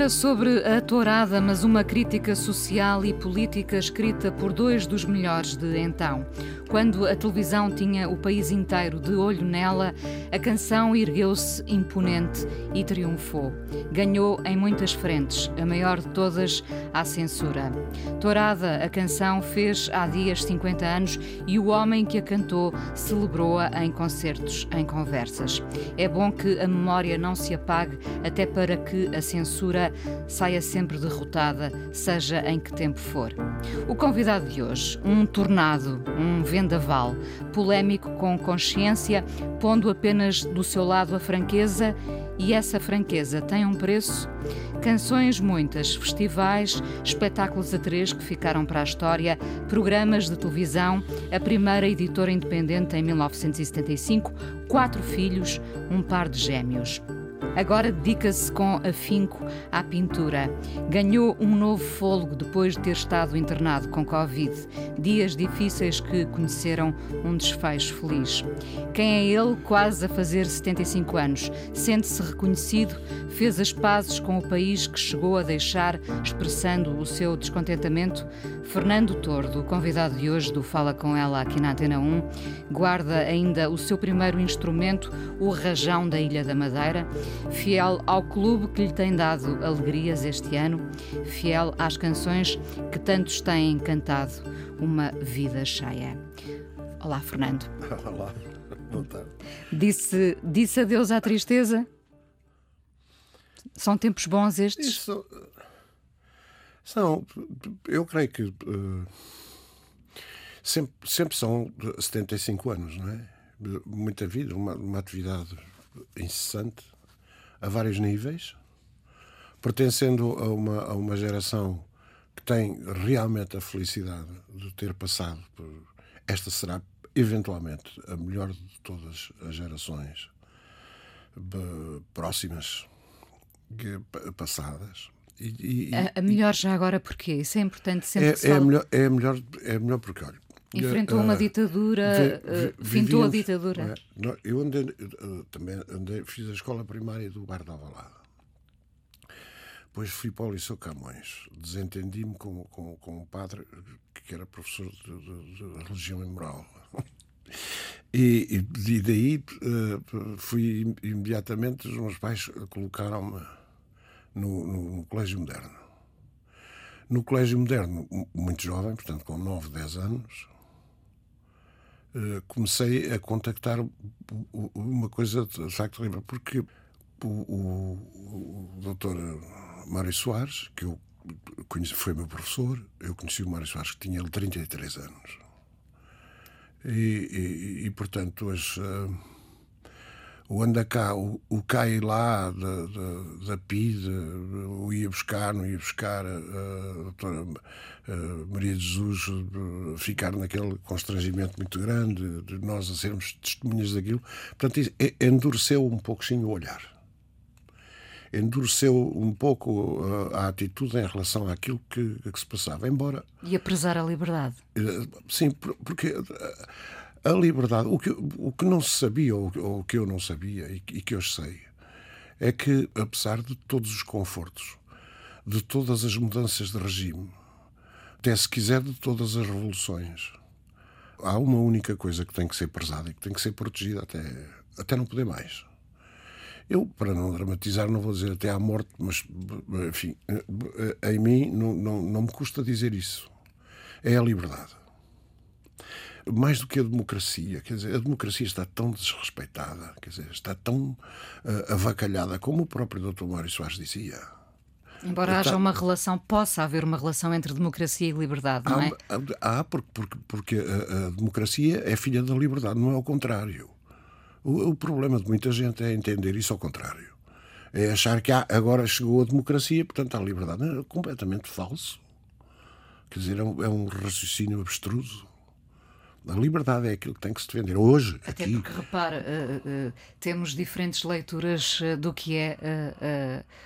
Era sobre a tourada, mas uma crítica social e política escrita por dois dos melhores de então. Quando a televisão tinha o país inteiro de olho nela, a canção ergueu-se imponente e triunfou. Ganhou em muitas frentes, a maior de todas, a censura. Tourada, a canção fez há dias 50 anos e o homem que a cantou celebrou-a em concertos, em conversas. É bom que a memória não se apague, até para que a censura saia sempre derrotada, seja em que tempo for. O convidado de hoje, um tornado, um vendaval, polémico com consciência, pondo apenas do seu lado a franqueza, e essa franqueza tem um preço. Canções muitas, festivais, espetáculos a três que ficaram para a história, programas de televisão, a primeira editora independente em 1975, quatro filhos, um par de gêmeos. Agora dedica-se com afinco à pintura. Ganhou um novo fôlego depois de ter estado internado com Covid. Dias difíceis que conheceram um desfecho feliz. Quem é ele, quase a fazer 75 anos? Sente-se reconhecido, fez as pazes com o país que chegou a deixar, expressando o seu descontentamento? Fernando Tordo, convidado de hoje do Fala Com Ela aqui na Antena 1, guarda ainda o seu primeiro instrumento, o rajão da Ilha da Madeira fiel ao clube que lhe tem dado alegrias este ano, fiel às canções que tantos têm cantado, uma vida cheia. Olá, Fernando. Olá, boa tarde. Disse, disse adeus à tristeza? São tempos bons estes? Isso, são, eu creio que uh, sempre, sempre são 75 anos, não é? Muita vida, uma, uma atividade incessante a vários níveis, pertencendo a uma, a uma geração que tem realmente a felicidade de ter passado por. Esta será, eventualmente, a melhor de todas as gerações próximas, passadas. E, e, a, melhor já agora porquê? Isso é importante sempre é, é, melhor, é, melhor, é melhor porque, olha, Enfrentou uh, uma ditadura, vi, vi, fintou a ditadura. É? Eu andei, uh, também andei, fiz a escola primária do Bar da Alvalade. Depois fui para o Liceu Camões. Desentendi-me com, com, com um padre que era professor de, de, de religião e moral. E, e daí fui imediatamente, os meus pais colocaram-me no, no, no Colégio Moderno. No Colégio Moderno, muito jovem, portanto com 9, 10 anos, comecei a contactar uma coisa de facto porque o, o, o doutor Mário Soares, que eu conheci, foi meu professor, eu conheci o Mário Soares que tinha 33 anos. E, e, e portanto, as, uh, o anda cá, o, o cai lá da, da, da PID, o ia buscar, não ia buscar, a, a doutora a Maria de Jesus ficar naquele constrangimento muito grande, de nós a sermos testemunhas daquilo. Portanto, endureceu um pouquinho o olhar. Endureceu um pouco a, a atitude em relação àquilo que, que se passava, embora... E a prezar a liberdade. Eh, sim, porque a liberdade, o que, o que não se sabia, ou, o que eu não sabia e, e que hoje sei, é que, apesar de todos os confortos, de todas as mudanças de regime, até se quiser de todas as revoluções, há uma única coisa que tem que ser prezada e que tem que ser protegida até, até não poder mais. Eu, para não dramatizar, não vou dizer até à morte, mas, enfim, em mim não, não, não me custa dizer isso. É a liberdade mais do que a democracia, quer dizer, a democracia está tão desrespeitada, quer dizer, está tão uh, avacalhada, como o próprio Dr. Mário Soares dizia. Embora haja uma relação, possa haver uma relação entre democracia e liberdade, não é? Há, porque, porque, porque a, a, democracia é filha da liberdade, não é o contrário. O, o, problema de muita gente é entender isso ao contrário. É achar que há, agora chegou a democracia, portanto há liberdade. Não, é completamente falso. Quer dizer, é um, é um raciocínio abstruso. A liberdade é aquilo que tem que se defender. Hoje, Até aqui. porque, repara, uh, uh, temos diferentes leituras uh, do que é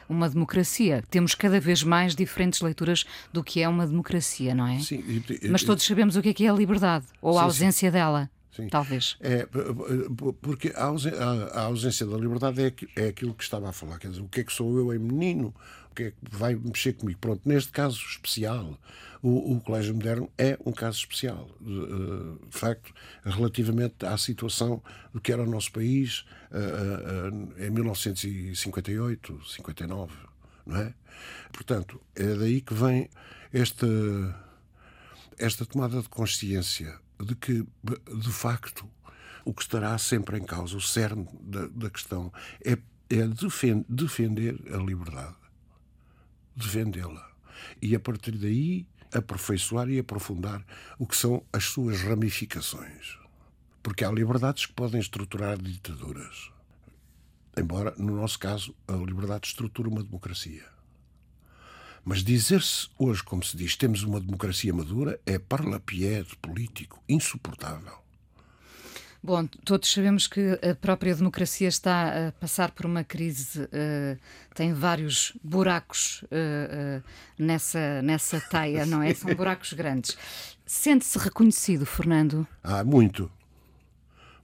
uma democracia. Temos cada vez mais diferentes leituras do que é uma democracia, não é? Sim, e- e- Mas todos sabemos o que é que é a liberdade, ou Sim, a sim. ausência dela, Sim. talvez. É, porque a ausen- a- a ausência da liberdade é, é aquilo que estava a falar. Quer dizer, o que é que sou eu em menino? O que é que vai mexer comigo? Pronto, neste caso especial, o, o Colégio Moderno é um caso especial. De, eh, de facto, relativamente à situação do que era o nosso país eh, eh, em 1958, 59, não é? Portanto, é daí que vem este esta tomada de consciência de que, de facto, o que estará sempre em causa, o cerne da, da questão, é, é defen- defender a liberdade. Defendê-la. E, a partir daí, aperfeiçoar e aprofundar o que são as suas ramificações. Porque há liberdades que podem estruturar ditaduras. Embora, no nosso caso, a liberdade estrutura uma democracia. Mas dizer-se hoje, como se diz, temos uma democracia madura, é parlapié político, insuportável. Bom, todos sabemos que a própria democracia está a passar por uma crise, eh, tem vários buracos eh, eh, nessa, nessa teia, não é? São buracos grandes. Sente-se reconhecido, Fernando, Há muito.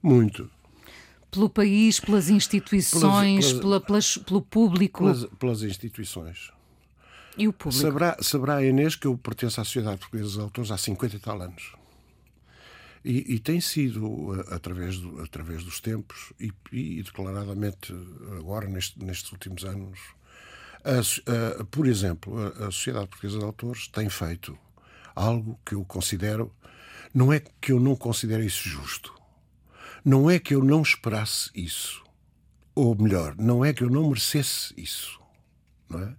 Muito. pelo país, pelas instituições, Pelas- pela- pelas- pelo público Pelas, pelas instituições. e o público. Saberá, saberá a Inês que eu pertenço à Sociedade Portuguesa dos Autores há 50 e tal anos. E, e tem sido, eh, através, do- através dos tempos, e, e declaradamente agora, neste- nestes últimos anos, a a- por exemplo, a, a Sociedade Portuguesa de Autores tem feito algo que eu considero. Não é que eu não considere isso justo. Não é que eu não esperasse isso. Ou melhor, não é que eu não merecesse isso. Não é?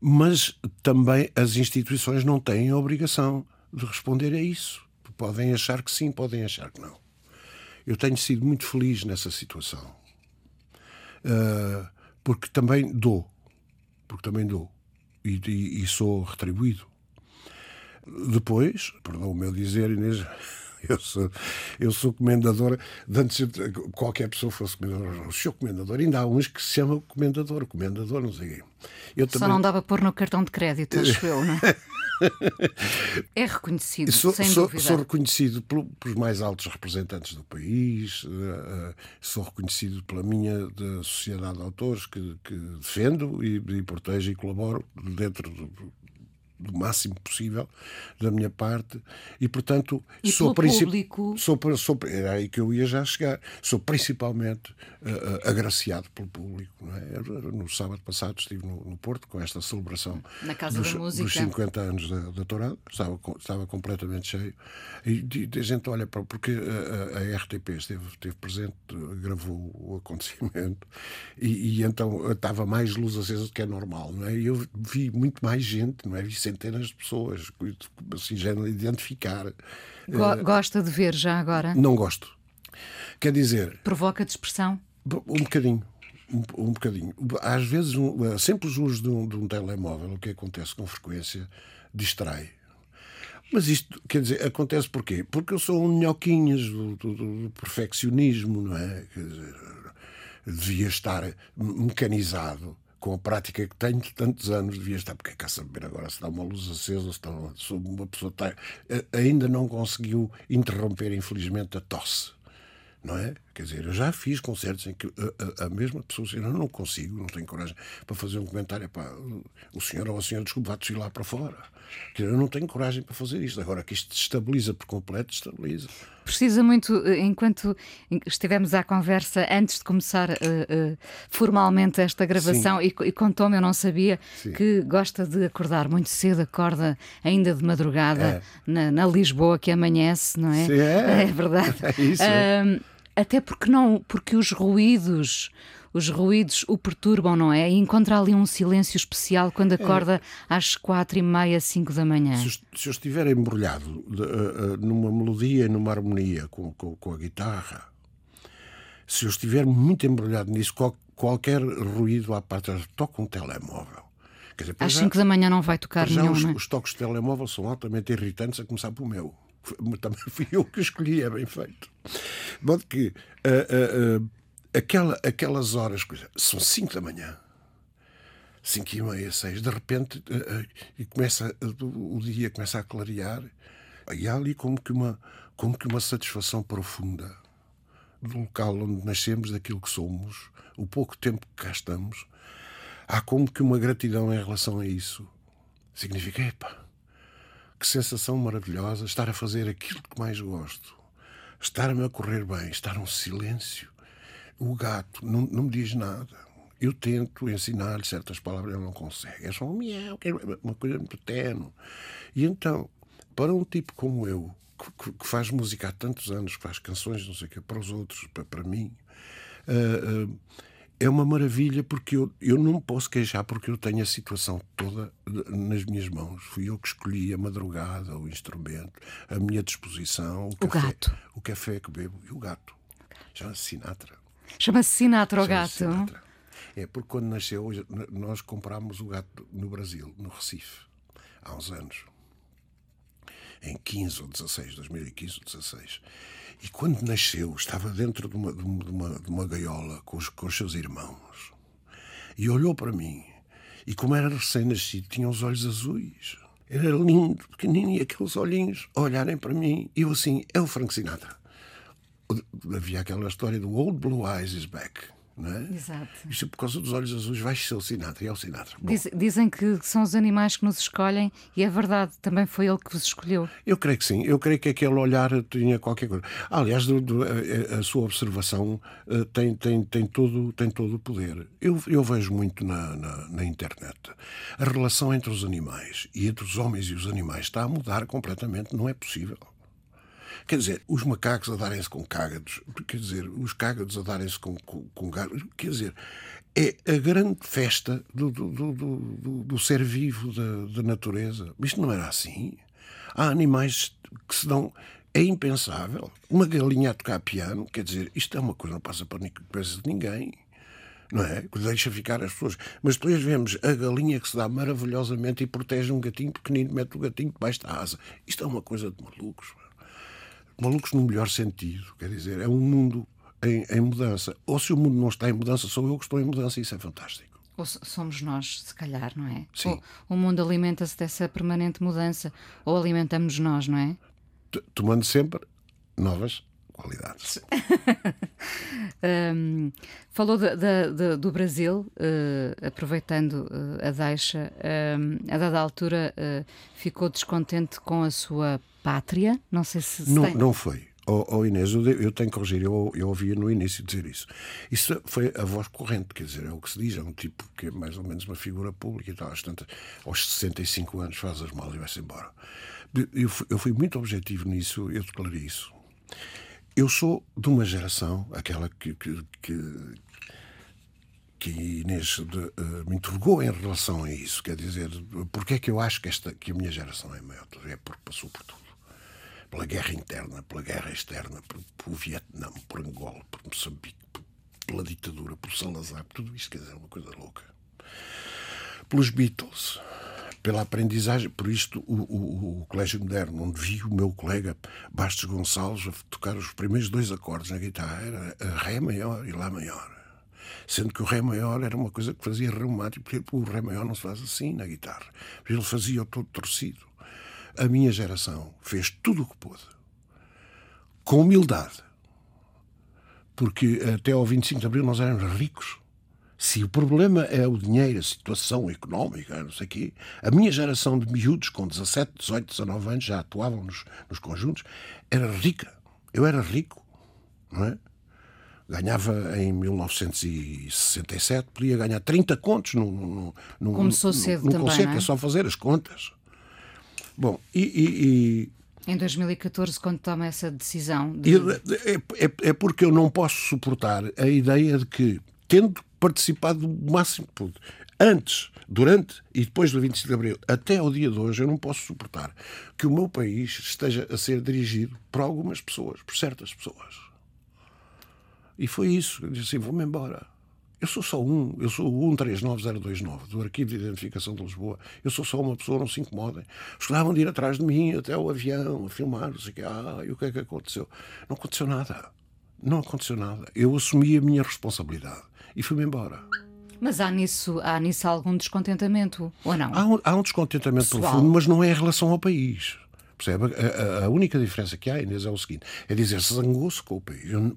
Mas também as instituições não têm a obrigação de responder a isso. Podem achar que sim, podem achar que não. Eu tenho sido muito feliz nessa situação. Ah, porque também dou. Porque também dou. E, e- e sou retribuído. Depois, perdão o meu dizer, Inês, eu sou, eu sou comendadora. De antes qualquer pessoa fosse comendador. O senhor comendador, ainda há uns que se chamam comendador, comendador, não sei. Eu Só não dava pôr no cartão de crédito, acho eu, não é? É reconhecido, Sou, sem sou- dúvida. sou reconhecido pelo- pelos mais altos representantes do país, eh, eh, sou reconhecido pela minha da Sociedade de Autores, que, que defendo e, e protejo e colaboro dentro do, do máximo possível da minha parte e portanto E sou público? sou, sou era aí que eu ia já chegar sou principalmente eh, eh, agraciado pelo público não é? No sábado passado estive no, no Porto com esta celebração Na Casa dos, da Música. dos 50 anos da, da estava, estava completamente cheio e de- a gente olha para porque a, a- a RTP esteve, esteve presente gravou o acontecimento e, e então estava mais luz acesa do que é normal não é? e eu vi muito mais gente não é? vi centenas de pessoas assim de identificar Go- Gosta de ver já agora? não gosto quer dizer Provoca dispersão? um bocadinho. Um, um bocadinho. Às vezes, um, a simples uso de um, de um telemóvel, o que acontece com frequência, distrai. Mas isto, quer dizer, acontece porquê? Porque eu sou um minhoquinhas do, do- do perfeccionismo, não é? Quer dizer, devia estar mecanizado com a prática que tenho de tantos anos, devia estar, porque é cá saber agora se está uma luz acesa, se está uma, se uma pessoa está, a- ainda não conseguiu interromper, infelizmente, a tosse não é? Quer dizer, eu já fiz concertos em que a, a- a mesma pessoa disse, eu não consigo, não tenho coragem para fazer um comentário. Pá, o senhor ou a senhora, desculpe, vá desfilar para fora. Dizer, eu não tenho coragem para fazer isto. Agora que isto estabiliza por completo, estabiliza. Precisa muito, eh, enquanto estivemos à conversa antes de começar eh, eh, formalmente esta gravação, e, e contou-me, eu não sabia, Sim. que gosta de acordar muito cedo, acorda ainda de madrugada É. na, na Lisboa que amanhece, não é? Sim, é. verdade. É isso, é. Ahm, até porque não, porque os ruídos. Os ruídos o perturbam, não é? E encontra ali um silêncio especial quando acorda às quatro e meia, cinco da manhã. Se, eu- se eu estiver embrulhado de, eh, eh, numa melodia e numa harmonia com, com, com a guitarra, se eu estiver muito embrulhado nisso, qual- qualquer ruído à parte, toca um telemóvel. Quer dizer, Às 5 da manhã não vai tocar nenhum. Os, é? os toques de telemóvel são altamente irritantes, a começar pelo meu. Também fui eu que escolhi, é bem feito. De modo que uh, uh, uh, aquela, aquelas horas, são 5 da manhã, 5 e meia, 6, de repente, e começa, o dia começa a clarear, e há ali como que uma, como que uma satisfação profunda do local onde nascemos, daquilo que somos, o pouco tempo que cá estamos, há como que uma gratidão em relação a isso. Significa, epa, que sensação maravilhosa estar a fazer aquilo que mais gosto, estar-me a correr bem, estar um silêncio. O gato não, não me diz nada. Eu tento ensinar-lhe certas palavras, ele não consegue. É só um miau, é uma coisa muito tenue. E então, para um tipo como eu, que, que faz música há tantos anos, que faz canções, não sei o quê, para os outros, para, para mim, uh, uh, é uma maravilha porque eu, eu não me posso queixar porque eu tenho a situação toda nas minhas mãos. Fui eu que escolhi a madrugada, o instrumento, a minha disposição, o, o café, gato. o café que bebo e o gato. Chama-se Sinatra. Chama-se Sinatra o gato. Sinatra. É porque quando nasceu, nós comprámos o gato no Brasil, no Recife, há uns anos. Em 15 ou 16, 2015 ou 16. E quando nasceu, estava dentro de uma, de uma, de uma gaiola com os, com os seus irmãos. E olhou para mim. E como era recém-nascido, tinha os olhos azuis. Era lindo, pequenino, e aqueles olhinhos olharem para mim. E eu assim, é o Frank Sinatra. Havia aquela história do Old Blue Eyes is Back. Não é? Exato. Isto é por causa dos olhos azuis vai ser o Sinatra é o Sinatra. Diz, dizem que são os animais que nos escolhem e é verdade, também foi ele que vos escolheu. Eu creio que sim, eu creio que aquele olhar tinha qualquer coisa. Aliás, do, do, a, a, sua observação uh, tem, tem, tem, todo, tem todo o poder. Eu, eu vejo muito na, na, na internet. A relação entre os animais e entre os homens e os animais está a mudar completamente, não é possível. Quer dizer, os macacos a darem-se com cágados, quer dizer, os cágados a darem-se com, com, com gatos, quer dizer, é a grande festa do, do, do, do, do ser vivo da, da natureza. Isto não era assim. Há animais que se dão. É impensável. Uma galinha a tocar piano, quer dizer, isto é uma coisa, não passa para cabeça de ninguém não é? Deixa ficar as pessoas. Mas depois vemos a galinha que se dá maravilhosamente e protege um gatinho pequenino, mete o gatinho debaixo da asa. Isto é uma coisa de malucos malucos no melhor sentido. Quer dizer, é um mundo em, em, mudança. Ou se o mundo não está em mudança, sou eu que estou em mudança, isso é fantástico. Ou somos nós, se calhar, não é? Sim. Ou, o mundo alimenta-se dessa permanente mudança, ou alimentamos nós, não é? Tomando sempre novas qualidades. um, falou de, de, de, do Brasil, uh, aproveitando uh, a deixa, um, a dada altura uh, ficou descontente com a sua pátria? Não sei se. Não, tem... não foi. Oh, oh Inês, eu, eu, tenho que corrigir, eu, eu ouvia no início dizer isso. Isso foi a voz corrente, quer dizer, é o que se diz, é um tipo que é mais ou menos uma figura pública e tal, às, tantas, aos 65 anos faz as malas e vai-se embora. Eu, eu fui muito objetivo nisso, eu declarei isso. Eu sou de uma geração, aquela que, que, que, que Inês de, uh, me interrogou em relação a isso, quer dizer, porque é que eu acho que, esta, que a minha geração é maior? É porque passou por tudo pela guerra interna, pela guerra externa, pelo Vietnã, por Angola, por Moçambique, pela ditadura, por Salazar, por tudo isto, quer dizer, é uma coisa louca. Pelos Beatles, pela aprendizagem, por isto o, o, o, Colégio Moderno, onde vi o meu colega Bastos Gonçalves a tocar os primeiros dois acordes na guitarra, era Ré maior e Lá maior. Sendo que o Ré maior era uma coisa que fazia reumático, porque o Ré maior não se faz assim na guitarra. Ele fazia todo torcido. A minha geração fez tudo o que pôde, com humildade, porque até ao 25 de Abril nós éramos ricos. Se o problema é o dinheiro, a situação económica, não sei o quê, a minha geração de miúdos com 17, 18, 19 anos já atuavam nos, nos conjuntos, era rica. Eu era rico, não é? Ganhava em 1967, podia ganhar 30 contos num, num, Começou cedo num também, concerto, é? é só fazer as contas. Bom, e, e, e... Em 2014, quando toma essa decisão. De... É, é, é, porque eu não posso suportar a ideia de que, tendo participado do máximo que pude, antes, durante e depois do 25 de Abril, até ao dia de hoje, eu não posso suportar que o meu país esteja a ser dirigido por algumas pessoas, por certas pessoas. E foi isso. Eu disse assim: vou-me embora. Eu sou só um, eu sou o 139029 do Arquivo de Identificação de Lisboa. Eu sou só uma pessoa, não se incomodem. Escusavam de ir atrás de mim até o avião, a filmar, não sei o que. Ah, e o que é que aconteceu? Não aconteceu nada. Não aconteceu nada. Eu assumi a minha responsabilidade e fui-me embora. Mas há nisso, há nisso algum descontentamento, ou não? Há um, há um descontentamento Pessoal. profundo, mas não é em relação ao país. Percebe? A, a- a única diferença que há, Inês, é o seguinte: é dizer zangou-se com o país. Eu,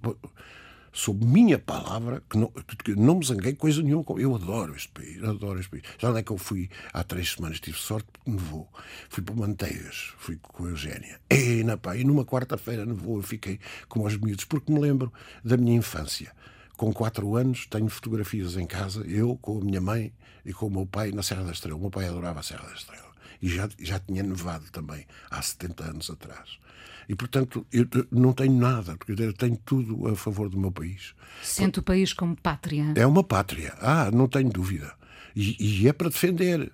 sob minha palavra, que não, que não me zanguei coisa nenhuma. com- Eu adoro este país, adoro este país. Já onde é que eu fui há três semanas? Tive sorte porque nevou. Fui para Manteigas, fui com a Eugénia. E, na, e numa quarta-feira nevou, eu fiquei como aos miúdos, porque me lembro da minha infância. Com quatro anos, tenho fotografias em casa, eu com a minha mãe e com o meu pai na Serra da Estrela. O meu pai adorava a Serra da Estrela. E já, já tinha nevado também, há 70 anos atrás. E, portanto, eu não tenho nada, porque eu tenho tudo a favor do meu país. Sente o país como pátria. É uma pátria, ah, não tenho dúvida. E, e é para defender.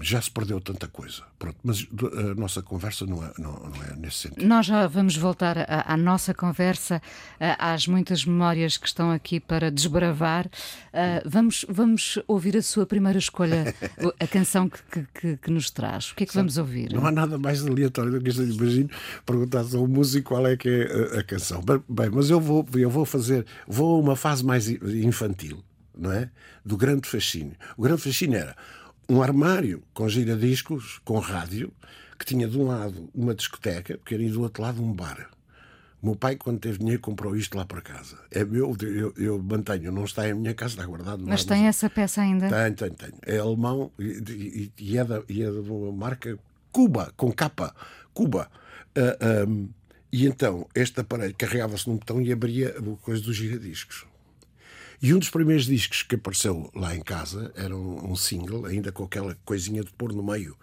Já se perdeu tanta coisa. Pronto, mas do- a nossa conversa não é, não, não é nesse sentido. Nós já vamos voltar à, à nossa conversa, ah, às muitas memórias que estão aqui para desbravar. Ah, vamos, vamos ouvir a sua primeira escolha, a canção que, que- que- nos traz. O que é que vamos ouvir? Não há nada mais aleatório do que isto. Imagino perguntar a um músico qual é que é a, a canção. Bem, Bem, mas eu vou, eu vou fazer, vou a uma fase mais infantil, não é? Do grande fascínio. O grande fascínio era um armário com giradiscos, com rádio, que tinha de um lado uma discoteca, porque era e do outro lado um bar. O meu pai, quando teve dinheiro, comprou isto lá para casa. É meu, eu, eu mantenho, não está em minha casa, está guardado. Mas tem essa peça ainda? Tenho, tenho, tenho. É alemão e, e- é, da, e é uma marca Cuba, com capa. Cuba. Ah, ahm, e então, este aparelho carregava-se num botão e abria a coisa dos giradiscos. E um dos primeiros discos que apareceu lá em casa era um, um single, ainda com aquela coisinha de pôr no meio.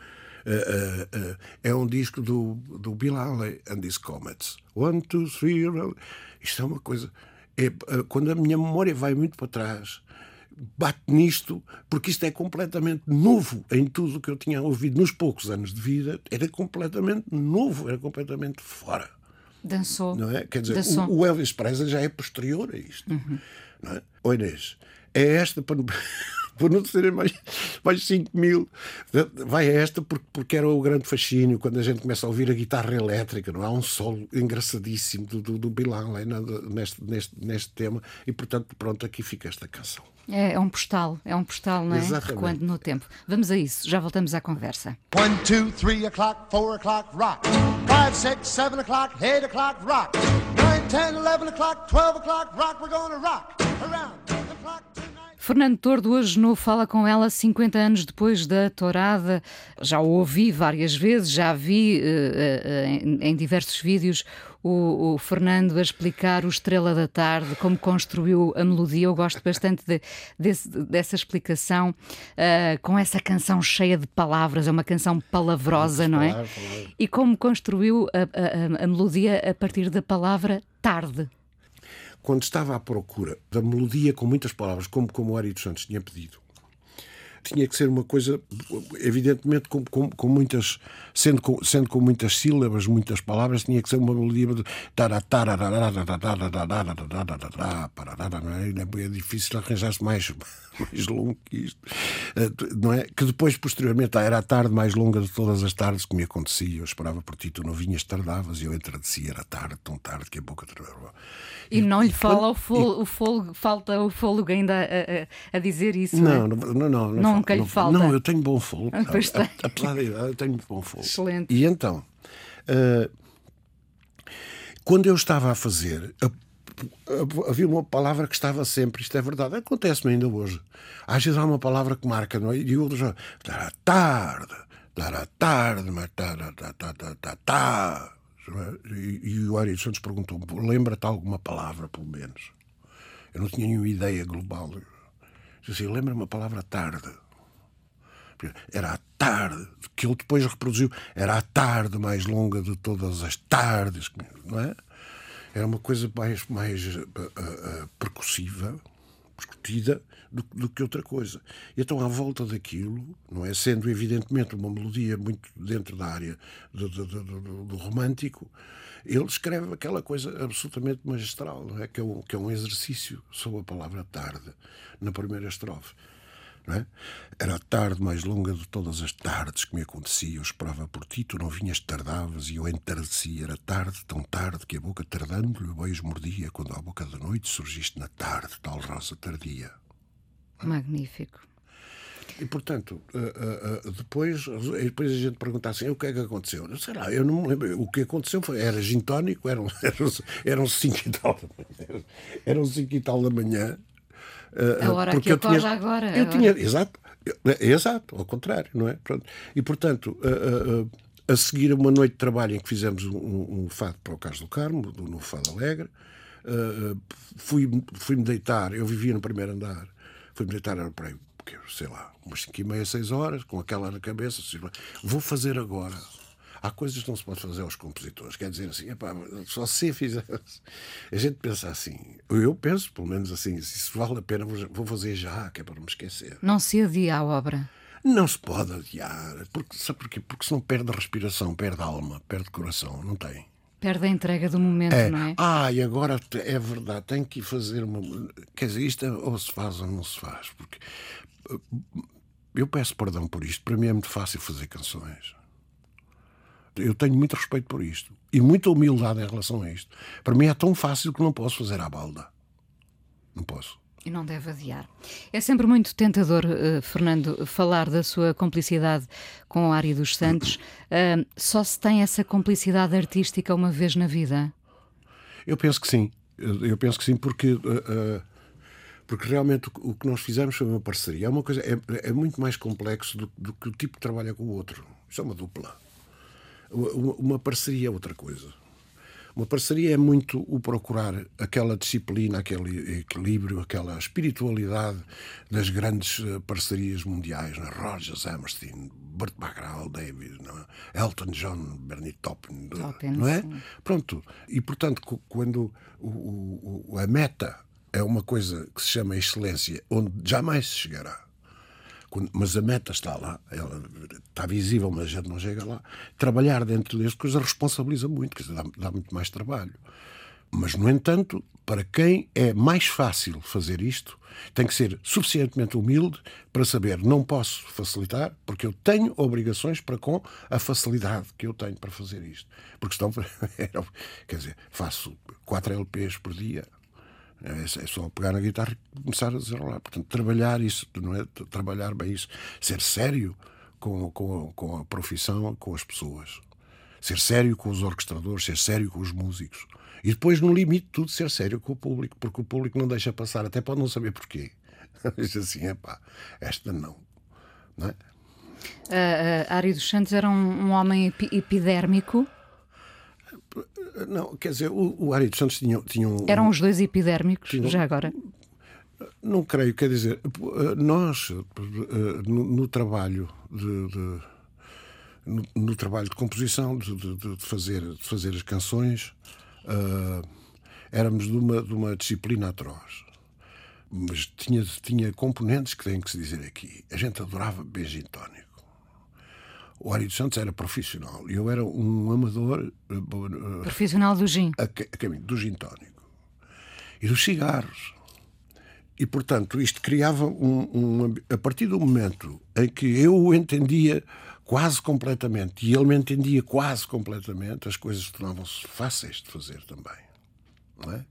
Ah, ah, ah, é um disco do, do Bill Haley and his Comets. One, two, three. Isto é uma coisa. É, quando a minha memória vai muito para trás, bate nisto, porque isto é completamente novo em tudo o que eu tinha ouvido nos poucos anos de vida. Era completamente novo, era completamente fora. Dançou. Não é? Quer dizer, o, o Elvis Presley já é posterior a isto. Não é? Ô Inês, é esta para, para não serem mais, mais 5 mil. Vai a esta porque, porque era o grande fascínio quando a gente começa a ouvir a guitarra elétrica. Não é? há um solo engraçadíssimo do, do, do Bill Haley né, neste, neste, neste tema. E portanto, pronto, aqui fica esta canção. É, é um postal, é um postal, não é? Exatamente. Recuando no tempo. Vamos a isso, já voltamos à conversa. One, two, three o'clock, four o'clock, rock. Five, six, seven o'clock, eight o'clock, rock. Nine, ten, eleven o'clock, twelve o'clock, rock. We're gonna rock around the clock. Fernando Tordo hoje no Fala Com Ela, 50 anos depois da tourada. Já o ouvi várias vezes, já vi eh, eh, em, em diversos vídeos o, o Fernando a explicar o Estrela da Tarde, como construiu a melodia. Eu gosto bastante de- desse- dessa explicação, eh, com essa canção cheia de palavras, é uma canção palavrosa, não é? E como construiu a- a- a melodia a partir da palavra tarde. Quando estava à procura da melodia com muitas palavras, como, como o Ari dos Santos tinha pedido, tinha que ser uma coisa, evidentemente, com, com, com muitas, sendo com, sendo com muitas sílabas, muitas palavras, tinha que ser uma melodia de é difícil arranjar-se mais, mais longo que isto, não é? Que depois, posteriormente, era a tarde mais longa de todas as tardes que me acontecia. Eu esperava por ti, tu não vinhas, tardavas, e eu entradecia, era tarde, tão tarde que a boca travava. E não lhe fala o fôlego, o fôlego- falta o fôlego ainda a, a- a dizer isso. Não, é? não, não, não, não, Nunca lhe não, falta. Não, eu tenho bom fogo. Ah, pois tem. Apesar da idade, eu tenho muito bom fogo. Excelente. E então, eh, quando eu estava a fazer, a- a- havia uma palavra que estava sempre, isto é verdade, acontece-me ainda hoje. Às vezes há uma palavra que marca, não é? E outros já, "Dar tarde, dar tarde, mas tá, tá." E, e o Ari Santos perguntou-me: lembra-te alguma palavra, pelo menos? Eu não tinha nenhuma ideia global. Disse assim: lembra-me a palavra tarde. Era a tarde, que ele depois reproduziu, era a tarde mais longa de todas as tardes, não é? Era uma coisa mais, mais uh, uh, percussiva, discutida do, do, que outra coisa. Então, à volta daquilo, não é? Sendo evidentemente uma melodia muito dentro da área do, do, do romântico, ele escreve aquela coisa absolutamente magistral, é? Que, é um, que é um exercício sobre a palavra tarde, na primeira estrofe. É? Era a tarde mais longa de todas as tardes que me acontecia. Eu esperava por ti, tu não vinhas, tardavas e eu entardecia. Era tarde, tão tarde, que a boca tardando-lhe o beijo mordia. Quando à boca da noite surgiste na tarde, tal rosa tardia. Magnífico. E, portanto, depois, depois a gente pergunta assim: o que é que aconteceu? Eu sei lá, eu não me lembro. O que aconteceu foi: era gintónico, eram, eram, eram cinco e tal da manhã. Eram cinco e tal da manhã. A hora porque que acorda tinha, agora. Eu tinha, exato, exato, ao contrário, não é? Pronto. E, portanto, a, a, a seguir uma noite de trabalho em que fizemos um, um fado para o Carlos do Carmo, no Fado Alegre, fui-me fui deitar, eu vivia no primeiro andar, fui-me deitar, era para aí, sei lá, umas 5 e meia, 6 horas, com aquela na cabeça, assim, vou fazer agora. Há coisas que não se pode fazer aos compositores. Quer dizer assim, epá, só se fizer. A gente pensa assim, eu penso pelo menos assim, se isso vale a pena, vou fazer já, que é para não me esquecer. Não se adia a obra. Não se pode adiar. Porque, sabe porquê? Porque senão perde a respiração, perde a alma, perde o coração. Não tem. Perde a entrega do momento, é. não é? Ah, e agora é verdade, tem que fazer uma. Quer dizer, isto é, ou se faz ou não se faz. Porque eu peço perdão por isto. Para mim é muito fácil fazer canções. Eu tenho muito respeito por isto e muita humildade em relação a isto. Para mim é tão fácil que não posso fazer à balda. Não posso. E não deve adiar. É sempre muito tentador, uh, Fernando, falar da sua complicidade com o Ari dos Santos. Uh, só se tem essa complicidade artística uma vez na vida? Eu penso que sim. Eu penso que sim, porque uh, porque realmente o, que nós fizemos foi uma parceria. É uma coisa é, é muito mais complexo do, do, que o tipo que trabalha com o outro. Isso é uma dupla. Uma, parceria é outra coisa. Uma parceria é muito o procurar aquela disciplina, aquele equilíbrio, aquela espiritualidade das grandes eh, parcerias mundiais, né? Rogers, Hammerstein, Burt Bacharach, David, é? Elton John, Bernie Taupin, não é? Sim. Pronto. E portanto, quando o, o, a meta é uma coisa que se chama excelência, onde jamais se chegará. Mas a meta está lá, ela está visível, mas a gente não chega lá. Trabalhar dentro deste coisa responsabiliza muito, quer dizer, dá, dá muito mais trabalho. Mas, no entanto, para quem é mais fácil fazer isto, tem que ser suficientemente humilde para saber não posso facilitar, porque eu tenho obrigações para com a facilidade que eu tenho para fazer isto. Porque senão, quer dizer, faço 4 LPs por dia, é, é só pegar na guitarra e começar a desenrolar. Portanto, trabalhar isso, não é? Trabalhar bem isso. Ser sério com, com, com a profissão, com as pessoas. Ser sério com os orquestradores, ser sério com os músicos. E depois, no limite, tudo ser sério com o público, porque o público não deixa passar, até pode não saber porquê. Diz assim, é pá, esta não. Não é? Uh, uh, Ari dos Santos era um, um homem epidérmico não, quer dizer, o, o Ari dos Santos tinha, tinha um. Eram os dois epidérmicos, tinha, já agora? Não creio, quer dizer, nós, no, no trabalho de, de no, no, trabalho de composição, de, de, de, fazer, de fazer as canções, uh, éramos de uma, de uma disciplina atroz. Mas tinha, tinha componentes que têm que se dizer aqui. A gente adorava beijo tónico. O Ari dos Santos era profissional e eu era um amador. Uh, profissional do gin. A, a caminho do gin tónico e dos cigarros. E, portanto, isto criava um, um, A partir do momento em que eu o entendia quase completamente e ele me entendia quase completamente, as coisas tornavam-se fáceis de fazer também. Não é?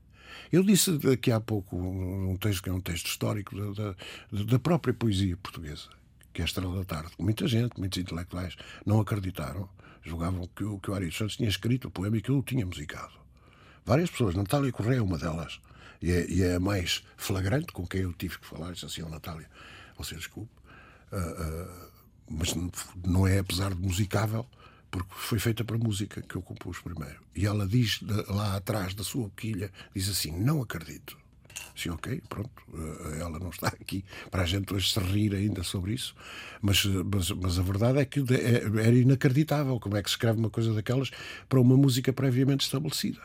Eu disse aqui há pouco um texto que é um texto histórico da, da, da própria poesia portuguesa que é a Estrela da Tarde. Muita gente, muitos intelectuais, não acreditaram, julgavam que o, que o Ari Santos tinha escrito o poema e que eu o tinha musicado. Várias pessoas, Natália Correia é uma delas, e é, e é, a mais flagrante com quem eu tive que falar, disse assim, oh, Natália, você desculpe, uh, uh, mas não é apesar de musicável, porque foi feita para música que eu compus primeiro. E ela diz lá atrás da sua boquilha, diz assim, não acredito. Sim, ok, pronto, eh, ela não está aqui para a gente hoje se rir ainda sobre isso, mas, eh, mas, mas a verdade é que é, era inacreditável como é que se escreve uma coisa daquelas para uma música previamente estabelecida.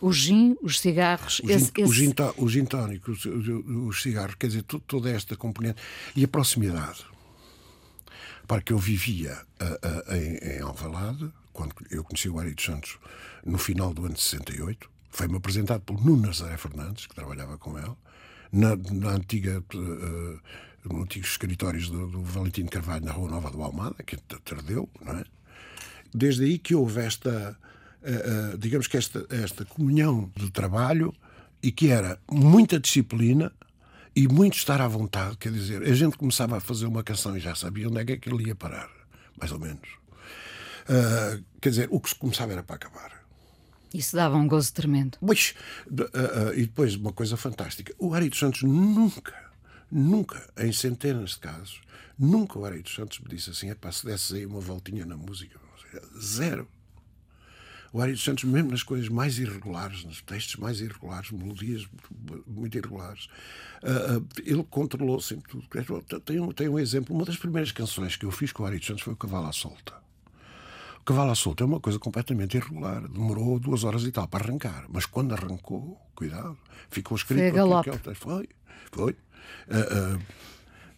O gin, os cigarros, o esse, gin, o esse- gin, o gin tónico, os, os- os cigarros, quer dizer, to- toda esta componente e a proximidade. Para que eu vivia ah, ah, em, em Alvalade, quando eu conheci o Ari dos Santos no final do ano de 68, foi-me apresentado pelo Nuno Nazaré Fernandes, que trabalhava com ele, na, na antiga, ah, no antigos escritórios do, do Valentino Carvalho, na Rua Nova do Almada, que tardeu, não é? desde aí que houve esta, eh, eh, digamos que esta, esta comunhão de trabalho e que era muita disciplina e muito estar à vontade, quer dizer, a gente começava a fazer uma canção e já sabia onde é que aquilo ia parar, mais ou menos. Ah, quer dizer, o que se começava era para acabar. Isso dava um gozo tremendo. Ah, ah, e depois uma coisa fantástica: o Ari dos Santos nunca, nunca, em centenas de casos, nunca o Ari dos Santos me disse assim: é para se desse aí uma voltinha na música. Zero. O Ari dos Santos, mesmo nas coisas mais irregulares, nos textos mais irregulares, melodias muito irregulares, ah, ele controlou sempre tudo. Tem um, tem um exemplo: uma das primeiras canções que eu fiz com o Ari dos Santos foi o Cavalo à Solta. Cavalo à solta é uma coisa completamente irregular. Demorou duas horas e tal para arrancar. Mas quando arrancou, cuidado, ficou escrito. Foi que. Foi, foi. Ah, ah,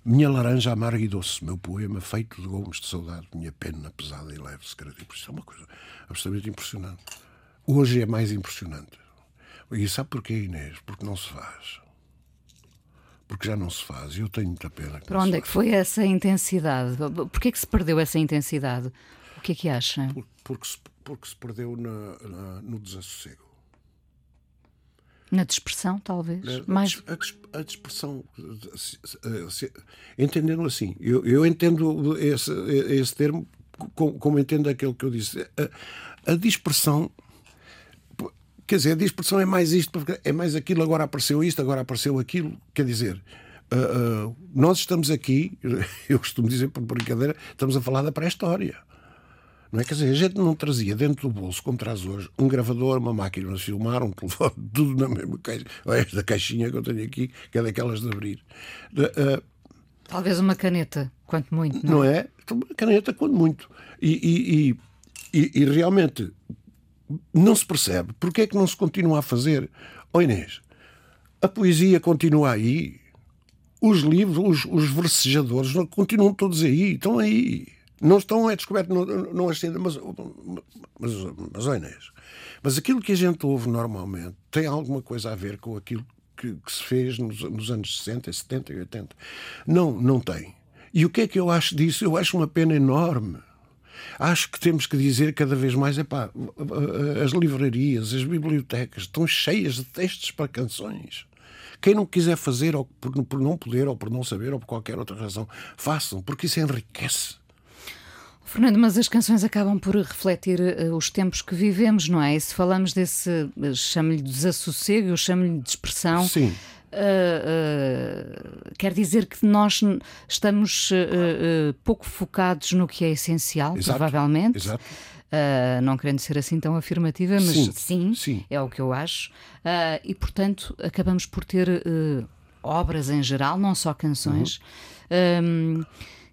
minha laranja amarga e doce, meu poema feito de gomos de saudade, minha pena pesada e leve, segredo. Isso é uma coisa absolutamente impressionante. Hoje é mais impressionante. E sabe porquê, Inês? Porque não se faz. Porque já não se faz. E eu tenho muita pena. que Para onde se é que foi essa intensidade? Porquê é que se perdeu essa intensidade? O que é que acha? Por- porque, se, porque se perdeu na- na- no desassossego. Na dispersão, talvez? A, Mais... a, dis- a dispersão, se- entendendo assim, eu, eu entendo esse, esse termo como, como entendo aquele que eu disse. A, a dispersão, quer dizer, a dispersão é mais isto, é mais aquilo, agora apareceu isto, agora apareceu aquilo. Quer dizer, ah, ah, nós estamos aqui, eu costumo dizer por brincadeira, estamos a falar da pré-história. Não é? Quer dizer, a gente não trazia dentro do bolso, como traz hoje, um gravador, uma máquina de filmar, um telefone, tudo na mesma caixa. Olha esta caixinha que eu tenho aqui, que é daquelas de abrir. Ah, Talvez uma caneta, quanto muito, não, não é? Uma caneta, quando muito. E, e- e- e- realmente não se percebe porque é que não se continua a fazer. Ó Inês, a poesia continua aí, os livros, os, os versejadores continuam todos aí, estão aí. Não estão, é descoberto, não, não ascendem, mas, mas, mas, Inês, mas aquilo que a gente ouve normalmente tem alguma coisa a ver com aquilo que, que se fez nos, nos anos 60, 70 e 80. Não, não tem. E o que é que eu acho disso? Eu acho uma pena enorme. Acho que temos que dizer cada vez mais: epá, as livrarias, as bibliotecas estão cheias de textos para canções. Quem não quiser fazer, ou por, por não poder, ou por não saber, ou por qualquer outra razão, façam, porque isso enriquece. Fernando, mas as canções acabam por refletir eh, os tempos que vivemos, não é? E se falamos desse, eh, chamo-lhe desassossego, chamo-lhe dispersão. Sim. eh, quer dizer que nós estamos pouco focados no que é essencial, Exato, provavelmente. exato. Uh, não querendo ser assim tão afirmativa, mas Sim, sim, sim. é o que eu acho. Uh, e, portanto, acabamos por ter uh, obras em geral, não só canções, um,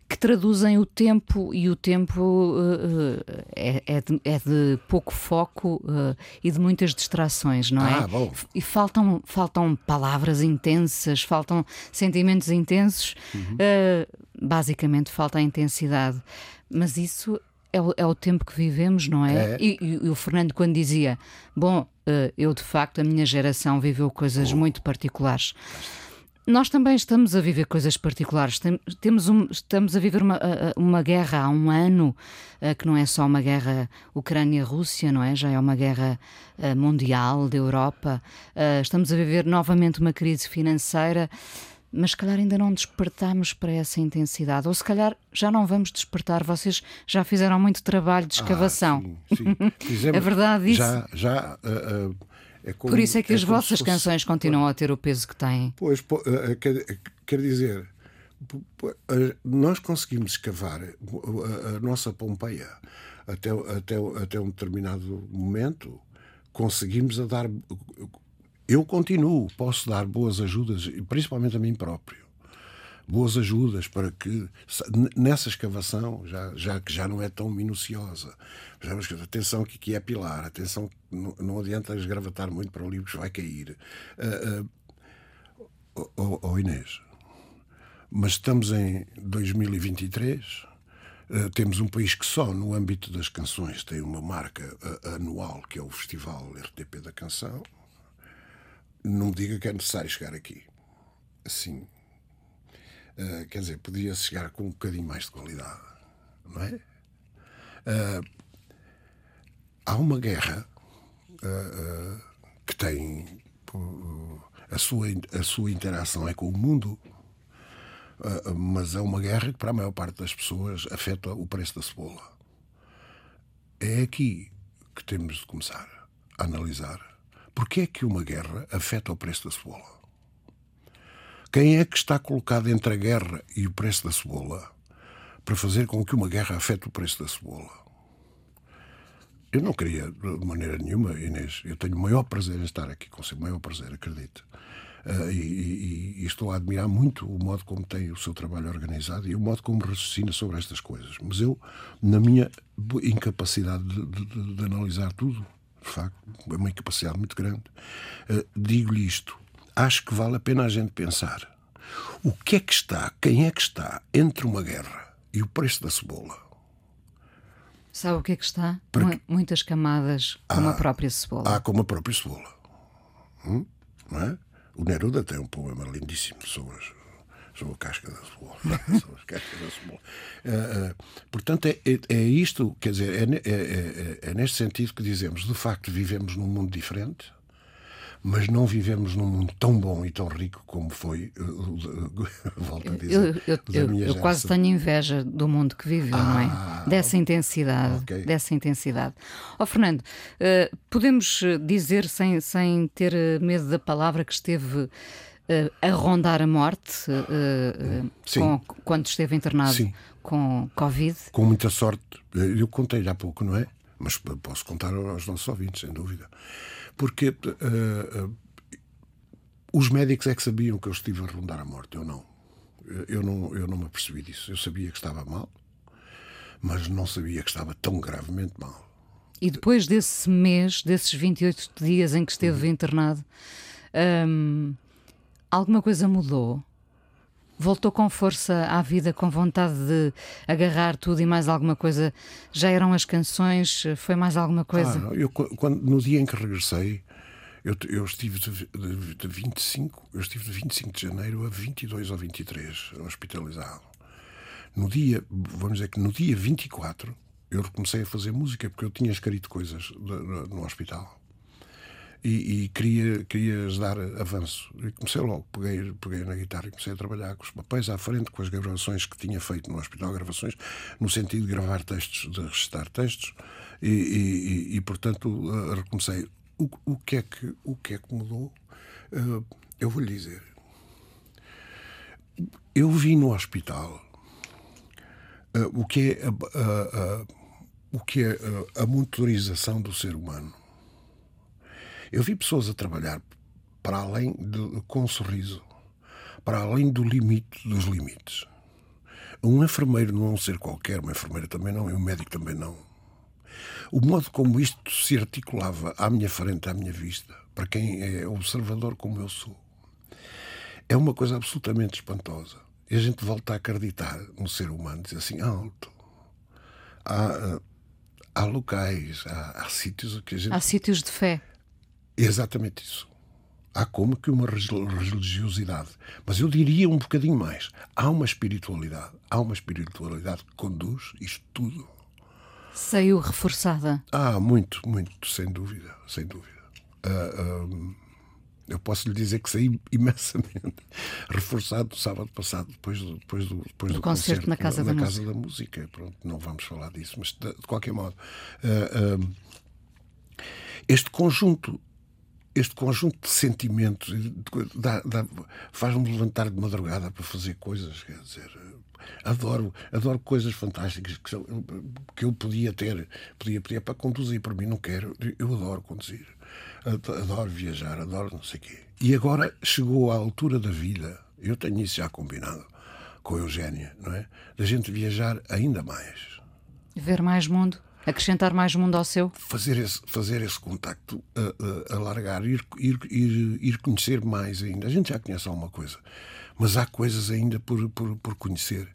que traduzem o tempo, e o tempo uh, é, é de, é de pouco foco uh, e de muitas distrações, não Ah, é? bom. E faltam, faltam palavras intensas, faltam sentimentos intensos, Uhum. uh, basicamente falta a intensidade. Mas isso é o, é o tempo que vivemos, não é? É. E, e- o Fernando, quando dizia, bom, eu de facto, a minha geração viveu coisas Oh. muito particulares. Nós também estamos a viver coisas particulares. Tem- Temos um- estamos a viver uma, uma guerra há um ano, eh, que não é só uma guerra Ucrânia-Rússia, não é? Já é uma guerra eh, mundial da Europa. Eh, Estamos a viver novamente uma crise financeira, mas se calhar ainda não despertamos para essa intensidade. Ou se calhar já não vamos despertar. Vocês já fizeram muito trabalho de escavação. Ah, sim, sim. Fizemos- É verdade isso? Já, já. ah, ah, é como- Por isso é que as como se vossas fosse- canções continuam a ter o peso que têm. Pois, po- eh, quer, quer dizer, eh, nós conseguimos escavar a, nossa Pompeia até, até, até um determinado momento, conseguimos a dar. Eu continuo, posso dar boas ajudas, principalmente a mim próprio. Boas ajudas para que nessa escavação, já, já que já não é tão minuciosa, mas, atenção que aqui é pilar, atenção não, não adianta esgravatar muito para o livro que vai cair. Ah, ah, oh, oh, Inês, mas estamos em 2023. Uh, temos um país que só no âmbito das canções tem uma marca uh, anual que é o Festival RTP da Canção. Não diga que é necessário chegar aqui. Assim. Uh, quer dizer, podia chegar com um bocadinho mais de qualidade. Não é? há uma guerra que tem. a, sua, a sua interação é com o mundo Uh, mas é uma guerra que, para a maior parte das pessoas, afeta o preço da cebola. É aqui que temos de começar a analisar porque é que uma guerra afeta o preço da cebola. Quem é que está colocado entre a guerra e o preço da cebola para fazer com que uma guerra afete o preço da cebola? Eu não queria, de maneira nenhuma, Inês, eu tenho o maior prazer em estar aqui você, o maior prazer, acredito. Uh, e, e, e, estou a admirar muito o modo como tem o seu trabalho organizado e o modo como raciocina sobre estas coisas. Mas eu, na minha incapacidade de, de, de analisar tudo, de facto, é uma incapacidade muito grande, uh, digo-lhe isto. Acho que vale a pena a gente pensar o que é que está, quem é que está entre uma guerra e o preço da cebola. Sabe o que é que está? Porque... Muitas camadas, como ah, a própria cebola. Ah, como a própria cebola. Hum? Não é? O Neruda tem um poema lindíssimo sobre, sobre a casca da cebola. sobre as cascas da cebola. Uh, uh, portanto, é, é, é, isto, quer dizer, é, é, é, neste sentido que dizemos, de facto, vivemos num mundo diferente, mas não vivemos num mundo tão bom e tão rico como foi, volto a dizer. Eu, eu, eu, eu quase tenho inveja do mundo que viveu, ah, não é? Dessa intensidade. Okay. Dessa intensidade. Ó oh, Fernando, uh, podemos dizer, sem, sem ter medo da palavra, que esteve uh, a rondar a morte uh, com, quando esteve internado Sim. com Covid? Com muita sorte. Eu contei há pouco, não é? Mas posso contar aos nossos ouvintes, sem dúvida porque uh, os médicos é que sabiam que eu estive a rondar a morte, eu não. Eu não, eu não me apercebi disso. Eu sabia que estava mal, mas não sabia que estava tão gravemente mal. E depois desse mês, desses 28 dias em que esteve uhum. internado, hum, alguma coisa mudou? Voltou com força à vida, com vontade de agarrar tudo e mais alguma coisa? Já eram as canções? Foi mais alguma coisa? Ah, eu, quando, no dia em que regressei, eu, eu estive de, de, de, 25, eu estive de 25 de janeiro a 22 ou 23 hospitalizado. No dia, vamos dizer que no dia 24, eu comecei a fazer música porque eu tinha escrito coisas no hospital e, e queria, querias dar avanço. E comecei logo, peguei, peguei na guitarra e comecei a trabalhar com os papéis à frente, com as gravações que tinha feito no hospital, gravações no sentido de gravar textos, de recitar textos, e, e, e portanto uh, recomecei. O, o, que é que, o que é que mudou? Uh, eu vou lhe dizer. Eu vi no hospital uh, o que é a, o que é a motorização do ser humano eu vi pessoas a trabalhar para além de, com um sorriso, para além do limite dos limites. Um enfermeiro não é um ser qualquer, uma enfermeira também não, e um médico também não. O modo como isto se articulava à minha frente, à minha vista, para quem é observador como eu sou, é uma coisa absolutamente espantosa. E a gente volta a acreditar no ser humano, diz assim, alto. Há, há locais, há, há sítios que a gente. Há sítios de fé. Exatamente isso. Há como que uma religiosidade. Mas eu diria um bocadinho mais. Há uma espiritualidade. Há uma espiritualidade que conduz isto tudo. Saiu reforçada? Ah, muito, muito, sem dúvida. Sem dúvida. Uh, um, eu posso lhe dizer que saí imensamente reforçado sábado passado, depois do, depois do, depois do, do concerto, concerto, na Casa, na, da, na casa música. da Música. Pronto, não vamos falar disso, mas de, de qualquer modo. Uh, uh, este conjunto este conjunto de sentimentos faz-me levantar de madrugada para fazer coisas, quer dizer, adoro, adoro coisas fantásticas que, que eu podia ter, podia pedir para conduzir, para mim não quero, eu adoro conduzir, adoro viajar, adoro não sei o quê. E agora chegou à altura da vida, eu tenho isso já combinado, com a Eugénia, não é? Da gente viajar ainda mais. Ver mais mundo? Acrescentar mais mundo ao seu? Fazer esse, fazer esse contacto, uh, uh, alargar, ir, ir, ir, ir conhecer mais ainda. A gente já conhece alguma coisa, mas há coisas ainda por, por, por conhecer.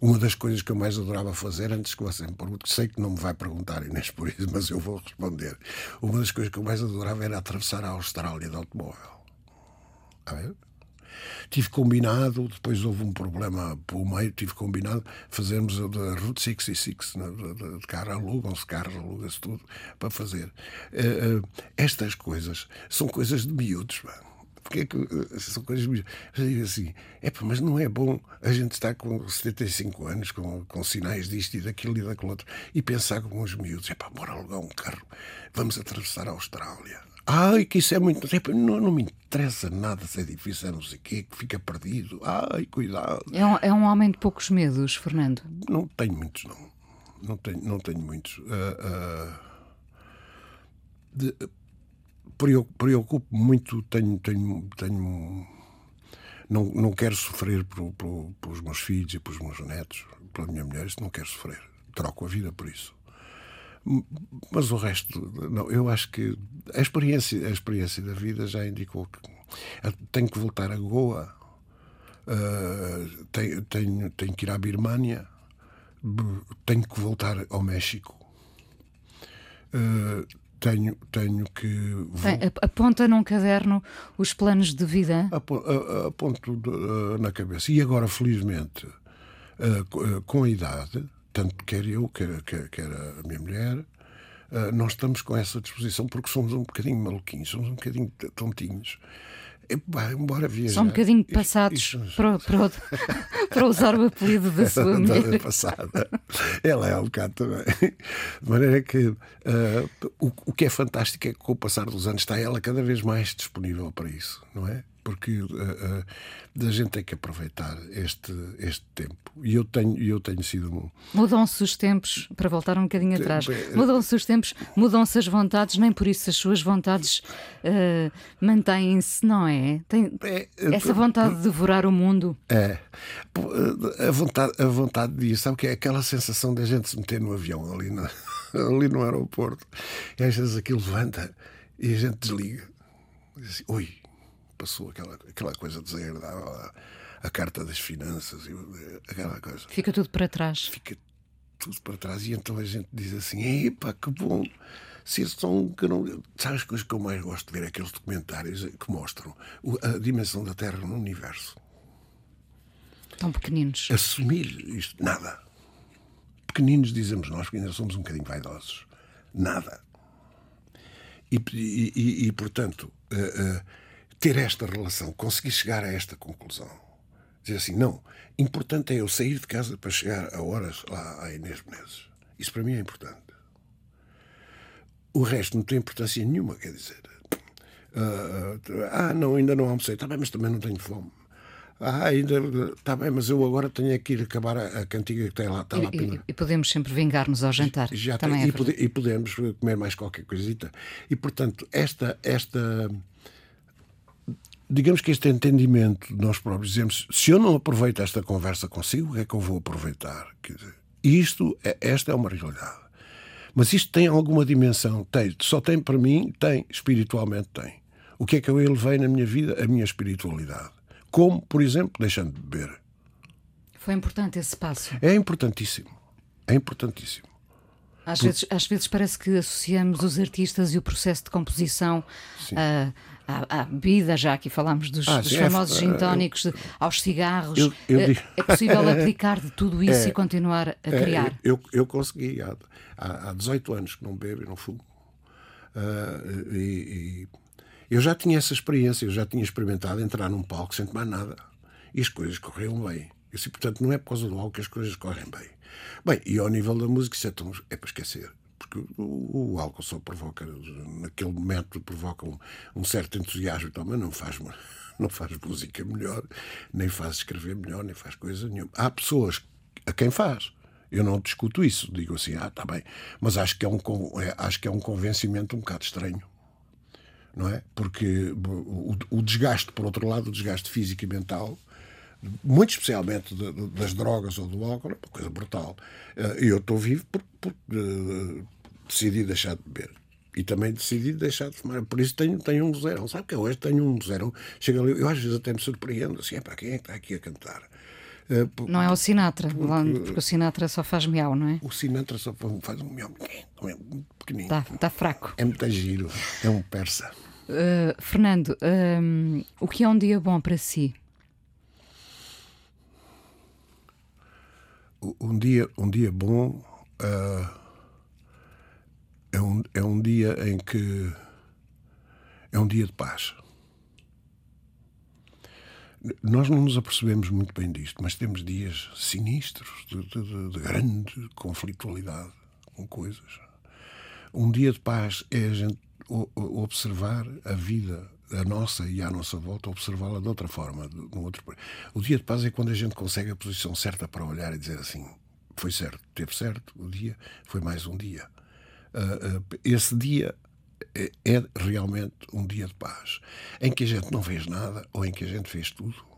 Uma das coisas que eu mais adorava fazer, antes que você me pergunte, sei que não me vai perguntar, Inês, por isso, mas eu vou responder. Uma das coisas que eu mais adorava era atravessar a Austrália de automóvel. A ver? Tive combinado, depois houve um problema pelo meio, tive combinado fazermos a da Route 66, né, de, de carro, alugam-se carros, aluga-se tudo para fazer. Uh, uh, estas coisas são coisas de miúdos, mano. Porque é que uh, são coisas eu digo assim, é mas não é bom a gente estar com 75 anos, com, com sinais disto e daquilo e daquilo outro, e pensar como os miúdos, é pá, bora alugar um carro, vamos atravessar a Austrália. Ai, que isso é muito. Não, não me interessa nada se é difícil, é não sei o quê, que fica perdido. Ai, cuidado. É um, é um homem de poucos medos, Fernando? Não tenho muitos, não. Não tenho, não tenho muitos. Uh, uh, de, preocupo muito, tenho. tenho, tenho não, não quero sofrer pelos meus filhos e pelos meus netos, pela minha mulher, isso não quero sofrer. Troco a vida por isso. Mas o resto, não, eu acho que a experiência, a experiência da vida já indicou que tenho que voltar a Goa, uh, tenho, tenho, tenho que ir à Birmânia, tenho que voltar ao México. Uh, tenho, tenho que. Aponta num caderno os planos de vida? Aponto na cabeça. E agora, felizmente, com a idade, tanto quer eu, quer, quer, quer a minha mulher, uh, nós estamos com essa disposição porque somos um bocadinho maluquinhos, somos um bocadinho tontinhos. Embora, embora viajar. São um bocadinho passados isso, isso, para, para, para, usar o apelido da sua mulher. passada. Ela é um bocado também. De maneira que uh, o, o que é fantástico é que com o passar dos anos está ela cada vez mais disponível para isso, não é? Porque uh, uh, a gente tem que aproveitar este, este tempo. E eu tenho, eu tenho sido. Mudam-se os tempos, para voltar um bocadinho atrás, mudam-se os tempos, mudam-se as vontades, nem por isso as suas vontades uh, mantêm-se, não é? Tem é, essa vontade de devorar o mundo. É. A vontade, a vontade disso, sabe o que é? Aquela sensação de a gente se meter no avião ali, no, ali no aeroporto, e às vezes aquilo levanta e a gente desliga. Diz assim, oi passou aquela, aquela coisa desagradável, a, a carta das finanças, aquela coisa. Fica tudo para trás. Fica tudo para trás. E então a gente diz assim: epá, que bom. Se são que não. Sabe as coisas que eu mais gosto de ver? Aqueles documentários que mostram a dimensão da Terra no universo. Tão pequeninos. Assumir isto, nada. Pequeninos dizemos nós, porque ainda somos um bocadinho vaidosos. Nada. E, e, e, e portanto, uh, uh, ter esta relação, conseguir chegar a esta conclusão. Dizer assim, não, importante é eu sair de casa para chegar a horas lá à Inês Menezes. Isso para mim é importante. O resto não tem importância nenhuma, quer dizer. Uh, ah, não, ainda não almocei. Está bem, mas também não tenho fome. Ah, ainda está bem, mas eu agora tenho que ir acabar a, a cantiga que tem lá. Está e, lá e, e, podemos sempre vingar-nos ao jantar. Já também tem, é e, pode, e, podemos comer mais qualquer coisita. E portanto, esta, esta digamos que este entendimento de nós próprios, dizemos, se eu não aproveito esta conversa consigo, o que é que eu vou aproveitar? Quer dizer, isto, é, esta é uma realidade. Mas isto tem alguma dimensão? Tem. Só tem para mim? Tem. Espiritualmente tem. O que é que eu elevei na minha vida? A minha espiritualidade. Como, por exemplo, deixando de beber. Foi importante esse passo. É importantíssimo. É importantíssimo. Às, vezes, às vezes parece que associamos os artistas e o processo de composição a à, à bebida, já aqui falámos dos, ah, dos é famosos é, gintónicos, aos cigarros. Eu, eu é, é, possível aplicar de tudo isso é, e continuar a é, criar? Eu, eu consegui, há, há 18 anos que não bebo e não fumo. Uh, e, e, eu já tinha essa experiência, eu já tinha experimentado entrar num palco sem tomar nada. E as coisas corriam bem. Assim, portanto, não é por causa do álcool que as coisas correm bem. Bem, e ao nível da música, isso é, tão, é para esquecer porque o, o, álcool só provoca, naquele momento, provoca um, um certo entusiasmo e tal, mas não faz, não faz música melhor, nem faz escrever melhor, nem faz coisa nenhuma. Há pessoas a quem faz. Eu não discuto isso, digo assim, ah, está bem, mas acho que é um, é, acho que é um convencimento um bocado estranho. Não é? Porque o, o desgaste, por outro lado, o desgaste físico e mental muito especialmente de, de, das drogas ou do álcool, é uma coisa brutal. E eu estou vivo porque, porque uh, decidi deixar de beber. E também decidi deixar de fumar. Por isso tenho, tenho um zero. Sabe que hoje tenho um zero. Chega ali, eu às vezes até me surpreendo assim, é para quem é que está aqui a cantar? Uh, por, não é o Sinatra, porque, porque, o Sinatra só faz miau, não é? O Sinatra só faz um miau pequenino. Está tá fraco. É muito giro, é um persa. Uh, Fernando, um, o que é um dia bom para si? Um dia, um dia bom uh, é, um, é um dia em que é um dia de paz. Nós não nos apercebemos muito bem disto, mas temos dias sinistros, de, de, de grande conflitualidade com coisas. Um dia de paz é a gente observar a vida, a nossa e à nossa volta, observá-la de outra forma. De, outro... O dia de paz é quando a gente consegue a posição certa para olhar e dizer assim: foi certo, teve certo, o dia foi mais um dia. Uh, uh, esse dia é, é realmente um dia de paz, em que a gente não fez nada ou em que a gente fez tudo.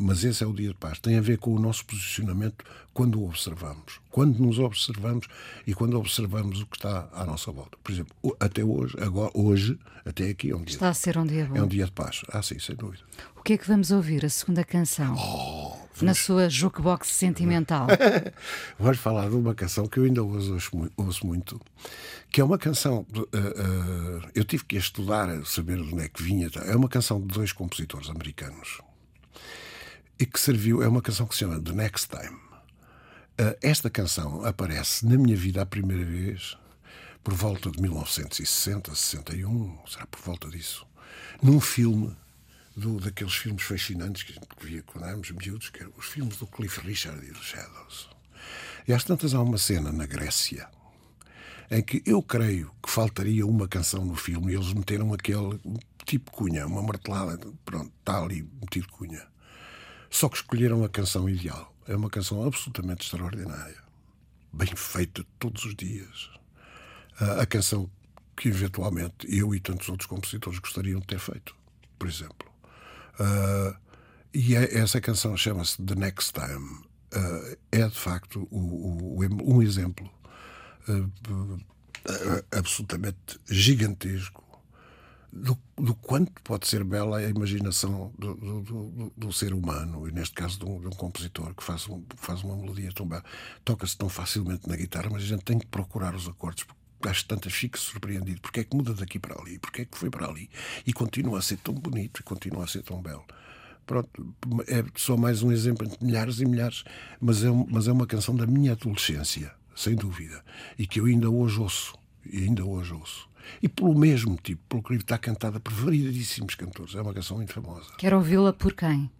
Mas esse é o dia de paz. Tem a ver com o nosso posicionamento quando o observamos. Quando nos observamos e quando observamos o que está à nossa volta. Por exemplo, até hoje, agora, hoje, até aqui é um dia. Está a ser um dia bom. É um dia de paz. Ah, sim, sem dúvida. O que é que vamos ouvir? A segunda canção? Oh. Na sua jukebox sentimental. vamos falar de uma canção que eu ainda ouço, ouço muito, que é uma canção. Uh, uh, eu tive que estudar, saber de onde é que vinha. É uma canção de dois compositores americanos e que serviu, é uma canção que se chama The Next Time. Uh, esta canção aparece na minha vida a primeira vez por volta de 1960, 61, será por volta disso, num filme do, daqueles filmes fascinantes que a gente via quando éramos miúdos, que eram os filmes do Cliff Richard e dos Shadows. E às tantas há uma cena na Grécia em que eu creio que faltaria uma canção no filme e eles meteram aquele tipo cunha, uma martelada, pronto, está ali metido cunha. Só que escolheram a canção ideal. É uma canção absolutamente extraordinária. Bem feita todos os dias. A canção que eventualmente eu e tantos outros compositores gostariam de ter feito, por exemplo. Uh, e é, essa canção chama-se The Next Time. Uh, é de facto o, o, um exemplo uh, absolutamente gigantesco do, do, quanto pode ser bela a imaginação do, do, do, ser humano, e neste caso de um, de um, compositor que faz, um, faz uma melodia tão bela. Toca-se tão facilmente na guitarra, mas a gente tem que procurar os acordes, porque às tantas fica surpreendido. Porque é que muda daqui para ali? Porque é que foi para ali? E continua a ser tão bonito e continua a ser tão belo. Pronto, é só mais um exemplo entre milhares e milhares, mas é, mas é uma canção da minha adolescência, sem dúvida, e que eu ainda hoje ouço, e ainda hoje ouço. E pelo mesmo tipo, pelo que está cantada por variedíssimos cantores. É uma canção muito famosa. Quero ouvi-la por quem?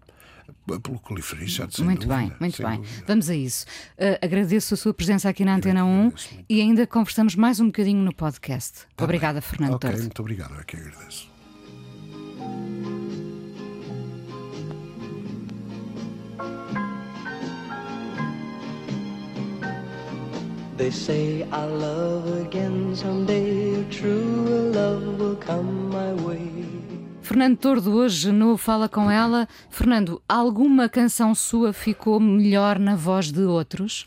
Pelo Cliff Richard, Muito dúvida, bem, muito bem. Dúvida. Vamos a isso. Uh, agradeço a sua presença aqui na Antena 1 e ainda conversamos mais um bocadinho no podcast. Tá Obrigada, bem. Fernando Ok, Tordo. muito obrigado, é que agradeço. They say I'll love again someday. True love will come my way. Fernando Tordo hoje no Fala Com Ela. Fernando, alguma canção sua ficou melhor na voz de outros?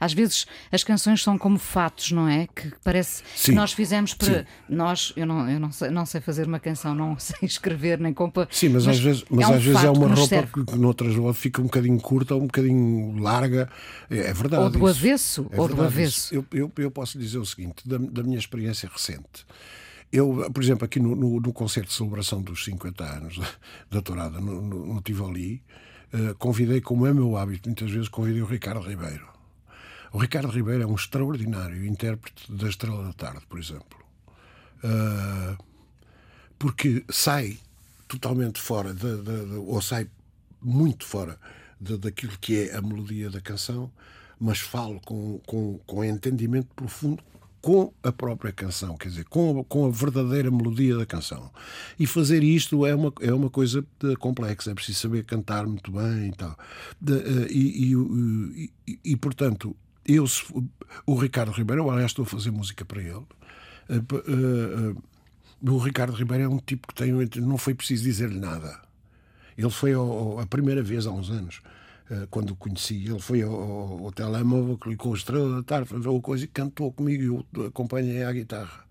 Às vezes as canções são como fatos, não é? Que parece Sim. que nós fizemos para. Sim. Nós, eu, não, eu não, sei, não sei fazer uma canção, não sei escrever nem compor. Sim, mas, às vezes, mas é um às vezes é uma roupa serve. que noutras fica um bocadinho curta ou um bocadinho larga. É, é verdade. Ou do isso. avesso, É ou do avesso. Eu, eu, eu posso dizer o seguinte, da, da minha experiência recente. Eu, por exemplo, aqui no, no, no concerto de celebração dos 50 anos da, da Tourada, no, no, no Tivoli, eh, convidei, como é meu hábito, muitas vezes convidei o Ricardo Ribeiro. O Ricardo Ribeiro é um extraordinário intérprete da Estrela da Tarde, por exemplo. Ah, porque sai totalmente fora, de, de- de- ou sai muito fora daquilo que é a melodia da canção, mas falo com, com, com entendimento profundo com a própria canção, quer dizer, com, com a verdadeira melodia da canção. E fazer isto é uma, é uma coisa eh, complexa, é preciso saber cantar muito bem e tal. Eh, e, e, e, e, portanto, eu, o Ricardo Ribeiro, eu, aliás, estou a fazer música para ele. Eh, eh, o Ricardo Ribeiro é um tipo que tem, não foi preciso dizer-lhe nada. Ele foi ao, ao, a primeira vez há uns anos, uh, quando o conheci. Ele foi ao, ao, telemóvel, clicou a estrela da tarde, fez uma coisa e cantou comigo e eu acompanhei a guitarra.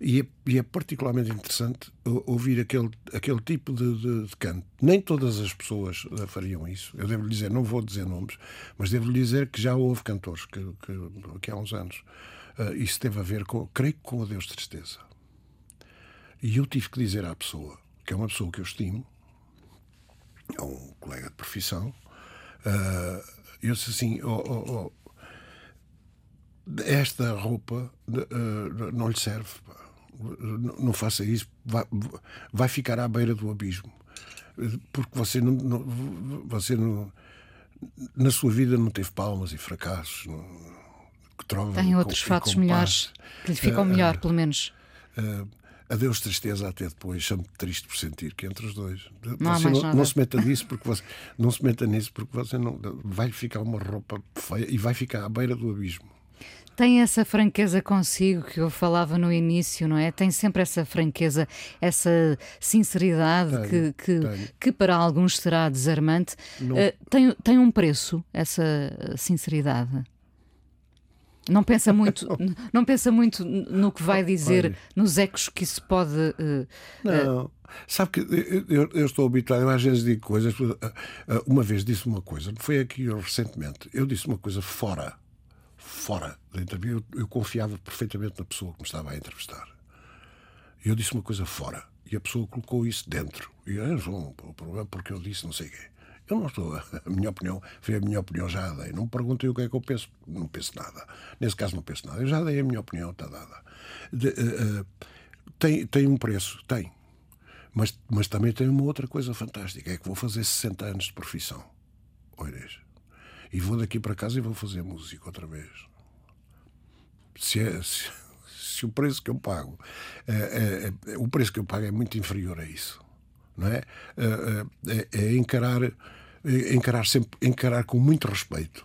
E é, e é, particularmente interessante ouvir aquele, aquele tipo de, de, de, canto. Nem todas as pessoas fariam isso. Eu devo lhe dizer, não vou dizer nomes, mas devo lhe dizer que já houve cantores que, que, que há uns anos uh, isso teve a ver com, creio que com a Deus Tristeza. E eu tive que dizer à pessoa, que é uma pessoa que eu estimo, é um colega de profissão, uh, eu disse assim: oh, oh, oh, esta roupa uh, não lhe serve. Não faça isso, vai, vai, ficar à beira do abismo. Porque você não, não você não, na sua vida não teve palmas e fracassos. Não, que trova, Tem outros com, fatos melhores que lhe ficam uh, melhor, pelo menos. Uh, Adeus tristeza até depois, chamo-me triste por sentir que entre os dois. Não, você não, não, se meta nisso porque você não se meta nisso porque você não vai ficar uma roupa feia e vai ficar à beira do abismo. Tem essa franqueza consigo que eu falava no início, não é? Tem sempre essa franqueza, essa sinceridade tenho, que, que, que, para alguns será desarmante. Uh, tem, tem um preço essa sinceridade? Não pensa muito, não pensa muito no que vai dizer, Olha. nos ecos que isso pode. Uh, não. Sabe que eu, eu, estou habituado, eu às vezes digo coisas. Uma vez disse uma coisa, foi aqui recentemente, eu disse uma coisa fora, fora da entrevista. Eu, eu confiava perfeitamente na pessoa que me estava a entrevistar. Eu disse uma coisa fora e a pessoa colocou isso dentro. E eu, João, o problema porque eu disse não sei o quê. Eu não estou. A minha opinião foi a minha opinião, já dei. Não me perguntei o que é que eu penso, não penso nada. Nesse caso, não penso nada. Eu já dei a minha opinião, está dada. De, uh, tem, tem um preço, tem. Mas, mas também tem uma outra coisa fantástica: é que vou fazer 60 anos de profissão. Oires. E vou daqui para casa e vou fazer música outra vez. Se, é, se, se o preço que eu pago, é, é, o preço que eu pago é muito inferior a isso, não é? é, é encarar encarar sempre, encarar com muito respeito.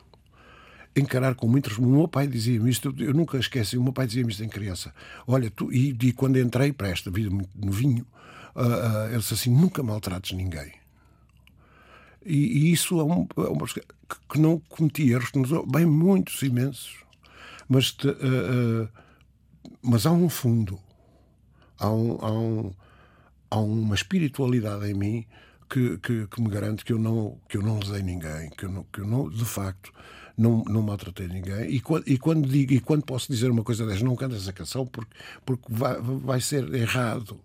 Encarar com muito respeito. O meu pai dizia-me isto, eu nunca esqueci, o meu pai dizia-me isto em criança. Olha, tu, e, e quando entrei para esta vida muito novinho, uh, uh, ele disse assim: nunca maltrates ninguém. E, e isso é, um, é uma que, que não cometi erros, bem muitos, imensos. Mas, te, uh, mas há um fundo, há, um, há, um, há uma espiritualidade em mim que, que, que, me garante que eu não que eu não lesei ninguém, que eu não, que eu não de facto não, não maltratei ninguém. E quando, e quando digo e quando posso dizer uma coisa dessas, não canto essa canção porque porque vai, vai ser errado.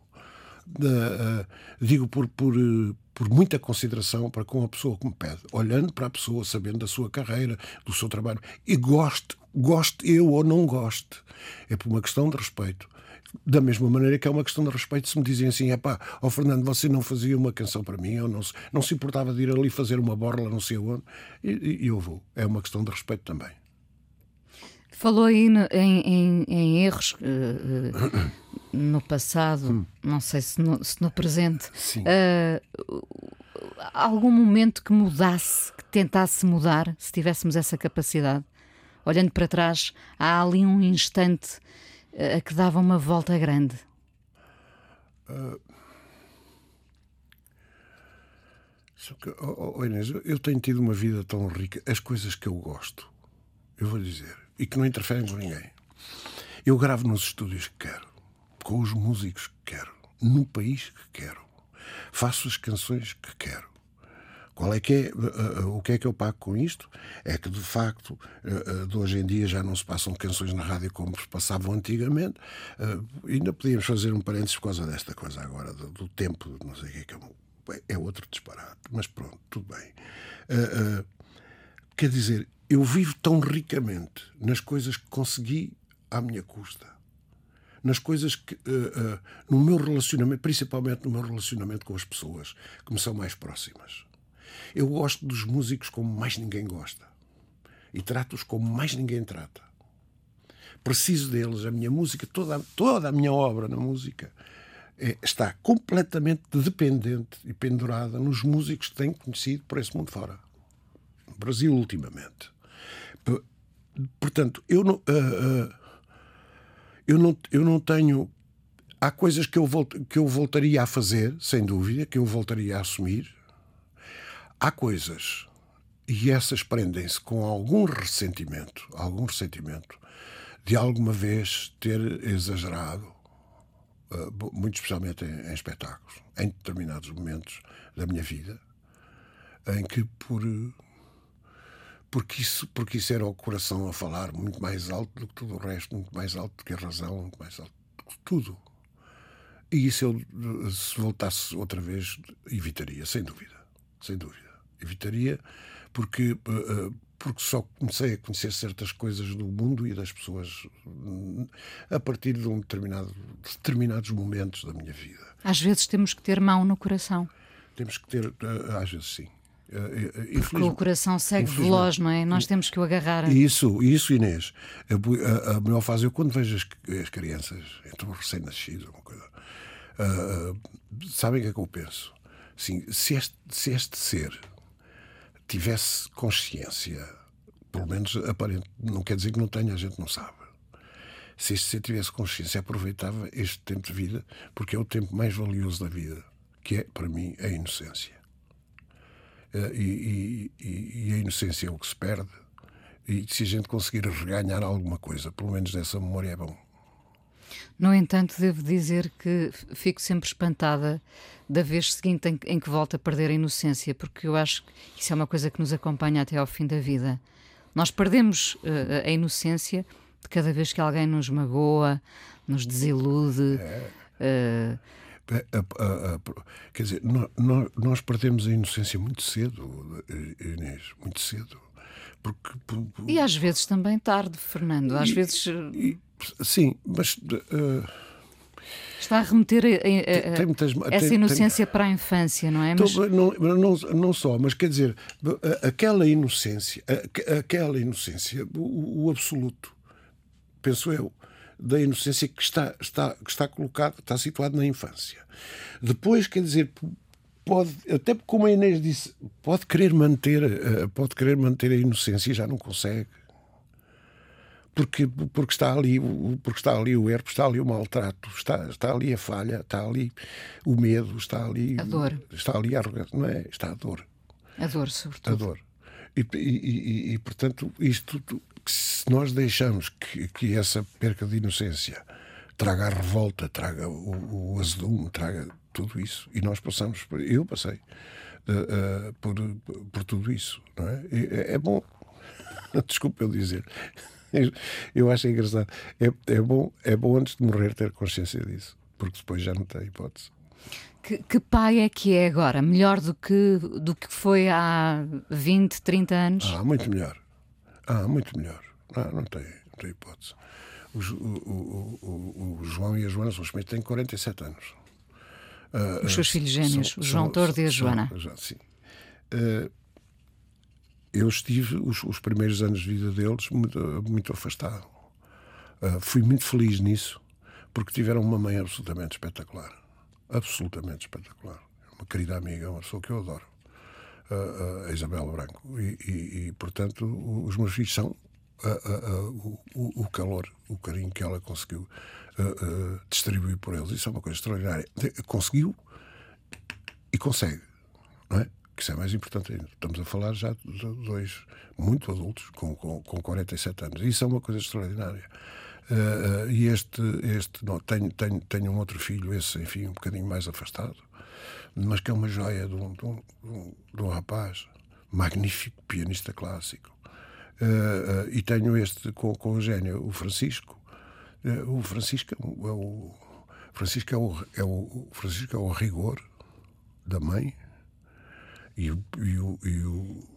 Uh, digo por, por, por muita consideração para com a pessoa que me pede, olhando para a pessoa, sabendo da sua carreira, do seu trabalho, e goste, goste eu ou não goste. É por uma questão de respeito. Da mesma maneira que é uma questão de respeito se me dizem assim, é pá, ó oh Fernando, você não fazia uma canção para mim, ou não se, não se importava de ir ali fazer uma borla, não sei onde, e, e eu vou. É uma questão de respeito também. Falou aí em, em, em, erros uh, no passado, hum. não sei se no, se no presente. Uh, algum momento que mudasse, que tentasse mudar, se tivéssemos essa capacidade? Olhando para trás, há ali um instante a que dava uma volta grande? Uh, oh, oh, Inês, eu tenho tido uma vida tão rica. As coisas que eu gosto, eu vou dizer, e que não interferem com ninguém. Eu gravo nos estúdios que quero, com os músicos que quero, no país que quero. Faço as canções que quero. Qual é que é, uh, uh, o que é que eu pago com isto? É que, de facto, uh, de hoje em dia já não se passam canções na rádio como se passavam antigamente. ainda podíamos fazer um parênteses por causa desta coisa agora, do, do tempo, não sei o que é que é, é outro disparate. Mas pronto, tudo bem. quer dizer, eu vivo tão ricamente nas coisas que consegui à minha custa nas coisas que, uh, uh, no meu relacionamento, principalmente no meu relacionamento com as pessoas que me são mais próximas. Eu gosto dos músicos como mais ninguém gosta. E trato-os como mais ninguém trata. Preciso deles. A minha música, toda, toda a minha obra na música, é, está completamente dependente e pendurada nos músicos que tenho conhecido por esse mundo fora. Brasil, ultimamente. Portanto, eu não, uh, eu não, eu não tenho. Há coisas que eu, volt, que eu voltaria a fazer, sem dúvida, que eu voltaria a assumir, há coisas e essas prendem-se com algum ressentimento, algum ressentimento de alguma vez ter exagerado, uh, muito especialmente em, em, espetáculos, em determinados momentos da minha vida, em que por porque isso, porque isso era o coração a falar muito mais alto do que tudo o resto, muito mais alto do que a razão, muito mais alto do que tudo. E isso eu, se voltasse outra vez, evitaria, sem dúvida. Sem dúvida. Evitaria, porque, uh, porque só comecei a conhecer certas coisas do mundo e das pessoas a partir de, um determinado, de determinados momentos da minha vida. Às vezes temos que ter mão no coração. Temos que ter, uh, às vezes sim. Uh, Porque o coração segue veloz, não é? Nós temos que o agarrar. Isso, isso Inês. A, a, a melhor fase, eu quando vejo as, as crianças, então recém-nascidos, uma coisa, uh, sabem o que é que eu penso? Assim, se, este, se este ser tivesse consciência, pelo menos aparente, não quer dizer que não tenha, a gente não sabe. Se este ser tivesse consciência, aproveitava este tempo de vida, porque é o tempo mais valioso da vida, que é, para mim, a inocência. Eh, e, e, e, a inocência é o que se perde. E se a gente conseguir reganhar alguma coisa, pelo menos dessa memória, é bom. No entanto, devo dizer que fico sempre espantada da vez seguinte em, em, que volto a perder a inocência, porque eu acho que isso é uma coisa que nos acompanha até ao fim da vida. Nós perdemos uh, a inocência de cada vez que alguém nos magoa, nos desilude. É. Uh, a, a, a, quer dizer, nós, nós, perdemos a inocência muito cedo, Inês, muito cedo. Porque, por, por... E às vezes também tarde, Fernando. Às e, vezes. E, sim, mas. Uh, Está a remeter a, a, tem, muitas, essa tem, inocência tem, para a infância, não é? Mas... Não, não, não só, mas quer dizer, aquela inocência, aquela inocência, o, o absoluto, penso eu, da inocência que está, está, que está colocado, está situado na infância. Depois, quer dizer, pode, até como a Inês disse, pode querer manter, eh, pode querer manter a inocência e já não consegue. Porque, porque, está ali, porque está ali o erro, está ali o maltrato, está, está ali a falha, está ali o medo, está ali a dor. Está ali a arrogância, não é? Está a dor. A dor, sobretudo. A dor. E, e, e, e portanto, isto se nós deixamos que, que essa perca de inocência traga a revolta, traga o, o azedume, traga tudo isso, e nós passamos, por, eu passei uh, uh, por, por tudo isso, não é? É, é bom, desculpa eu dizer, eu acho engraçado, é, é, bom, é bom antes de morrer ter consciência disso, porque depois já não tem hipótese. Que, que, pai é que é agora? Melhor do que, do que foi há 20, 30 anos? Ah, muito melhor. Ah, muito melhor. Ah, não, tem, não tem hipótese. O, o, o, o, João e a Joana são os têm 47 anos. Uh, os seus uh, filhos gêmeos, são, o João são, Tordo e a Joana. Sim. Uh, eu estive os, os, primeiros anos de vida deles muito, muito afastado. fui muito feliz nisso, porque tiveram uma mãe absolutamente espetacular. Absolutamente espetacular. Uma querida amiga, uma pessoa que eu adoro a Isabel Branco. E, e, e, portanto, os meus filhos são o, o, calor, o carinho que ela conseguiu distribuir por eles. Isso é uma coisa extraordinária. Conseguiu e consegue, não é? Que isso é mais importante ainda. Estamos a falar já de dois muito adultos, com, com, com 47 anos. Isso é uma coisa extraordinária. Uh, uh, e este, este não, tenho, tenho, tenho um outro filho, esse, enfim, um bocadinho mais afastado, mas que é uma joia de um, de um, de um rapaz magnífico, pianista clássico. Uh, uh, e tenho este com, com o gênio, o Francisco. Uh, o Francisco é o, é o, Francisco é o, é o, Francisco é o rigor da mãe e o, e o, e o,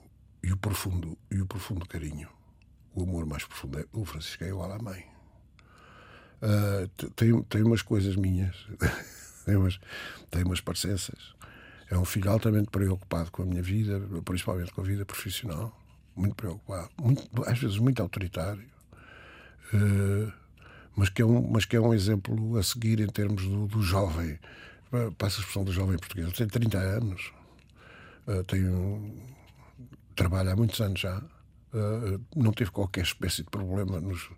e o profundo e o profundo carinho. O amor mais profundo é o Francisco é igual à mãe. tem, tem umas coisas minhas. tem umas, tem umas parecenças. É um filho altamente preocupado com a minha vida, principalmente com a vida profissional. Muito preocupado, muito, às vezes muito autoritário, uh, mas, que é um, mas que é um exemplo a seguir em termos do, do jovem. Passa a expressão do jovem português. Ele tem 30 anos, uh, tem um, trabalha há muitos anos já, uh, não teve qualquer espécie de problema nos,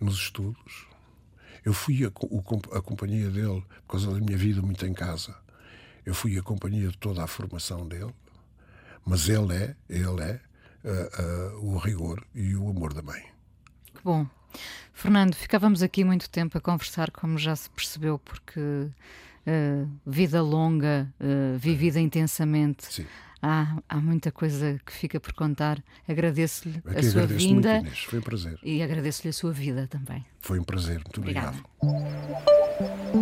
nos estudos eu fui a, a companhia dele, por causa da minha vida muito em casa, eu fui a companhia de toda a formação dele, Mas ele é, ele é uh, uh, o rigor e o amor da mãe. Que bom. Fernando, ficávamos aqui muito tempo a conversar, como já se percebeu, porque uh, vida longa, vivida intensamente. Sim. Há, há muita coisa que fica por contar. Agradeço-lhe a sua vinda. Muito, Inês. Foi um prazer. E agradeço-lhe a sua vida também. Foi um prazer. Muito Obrigada. obrigado.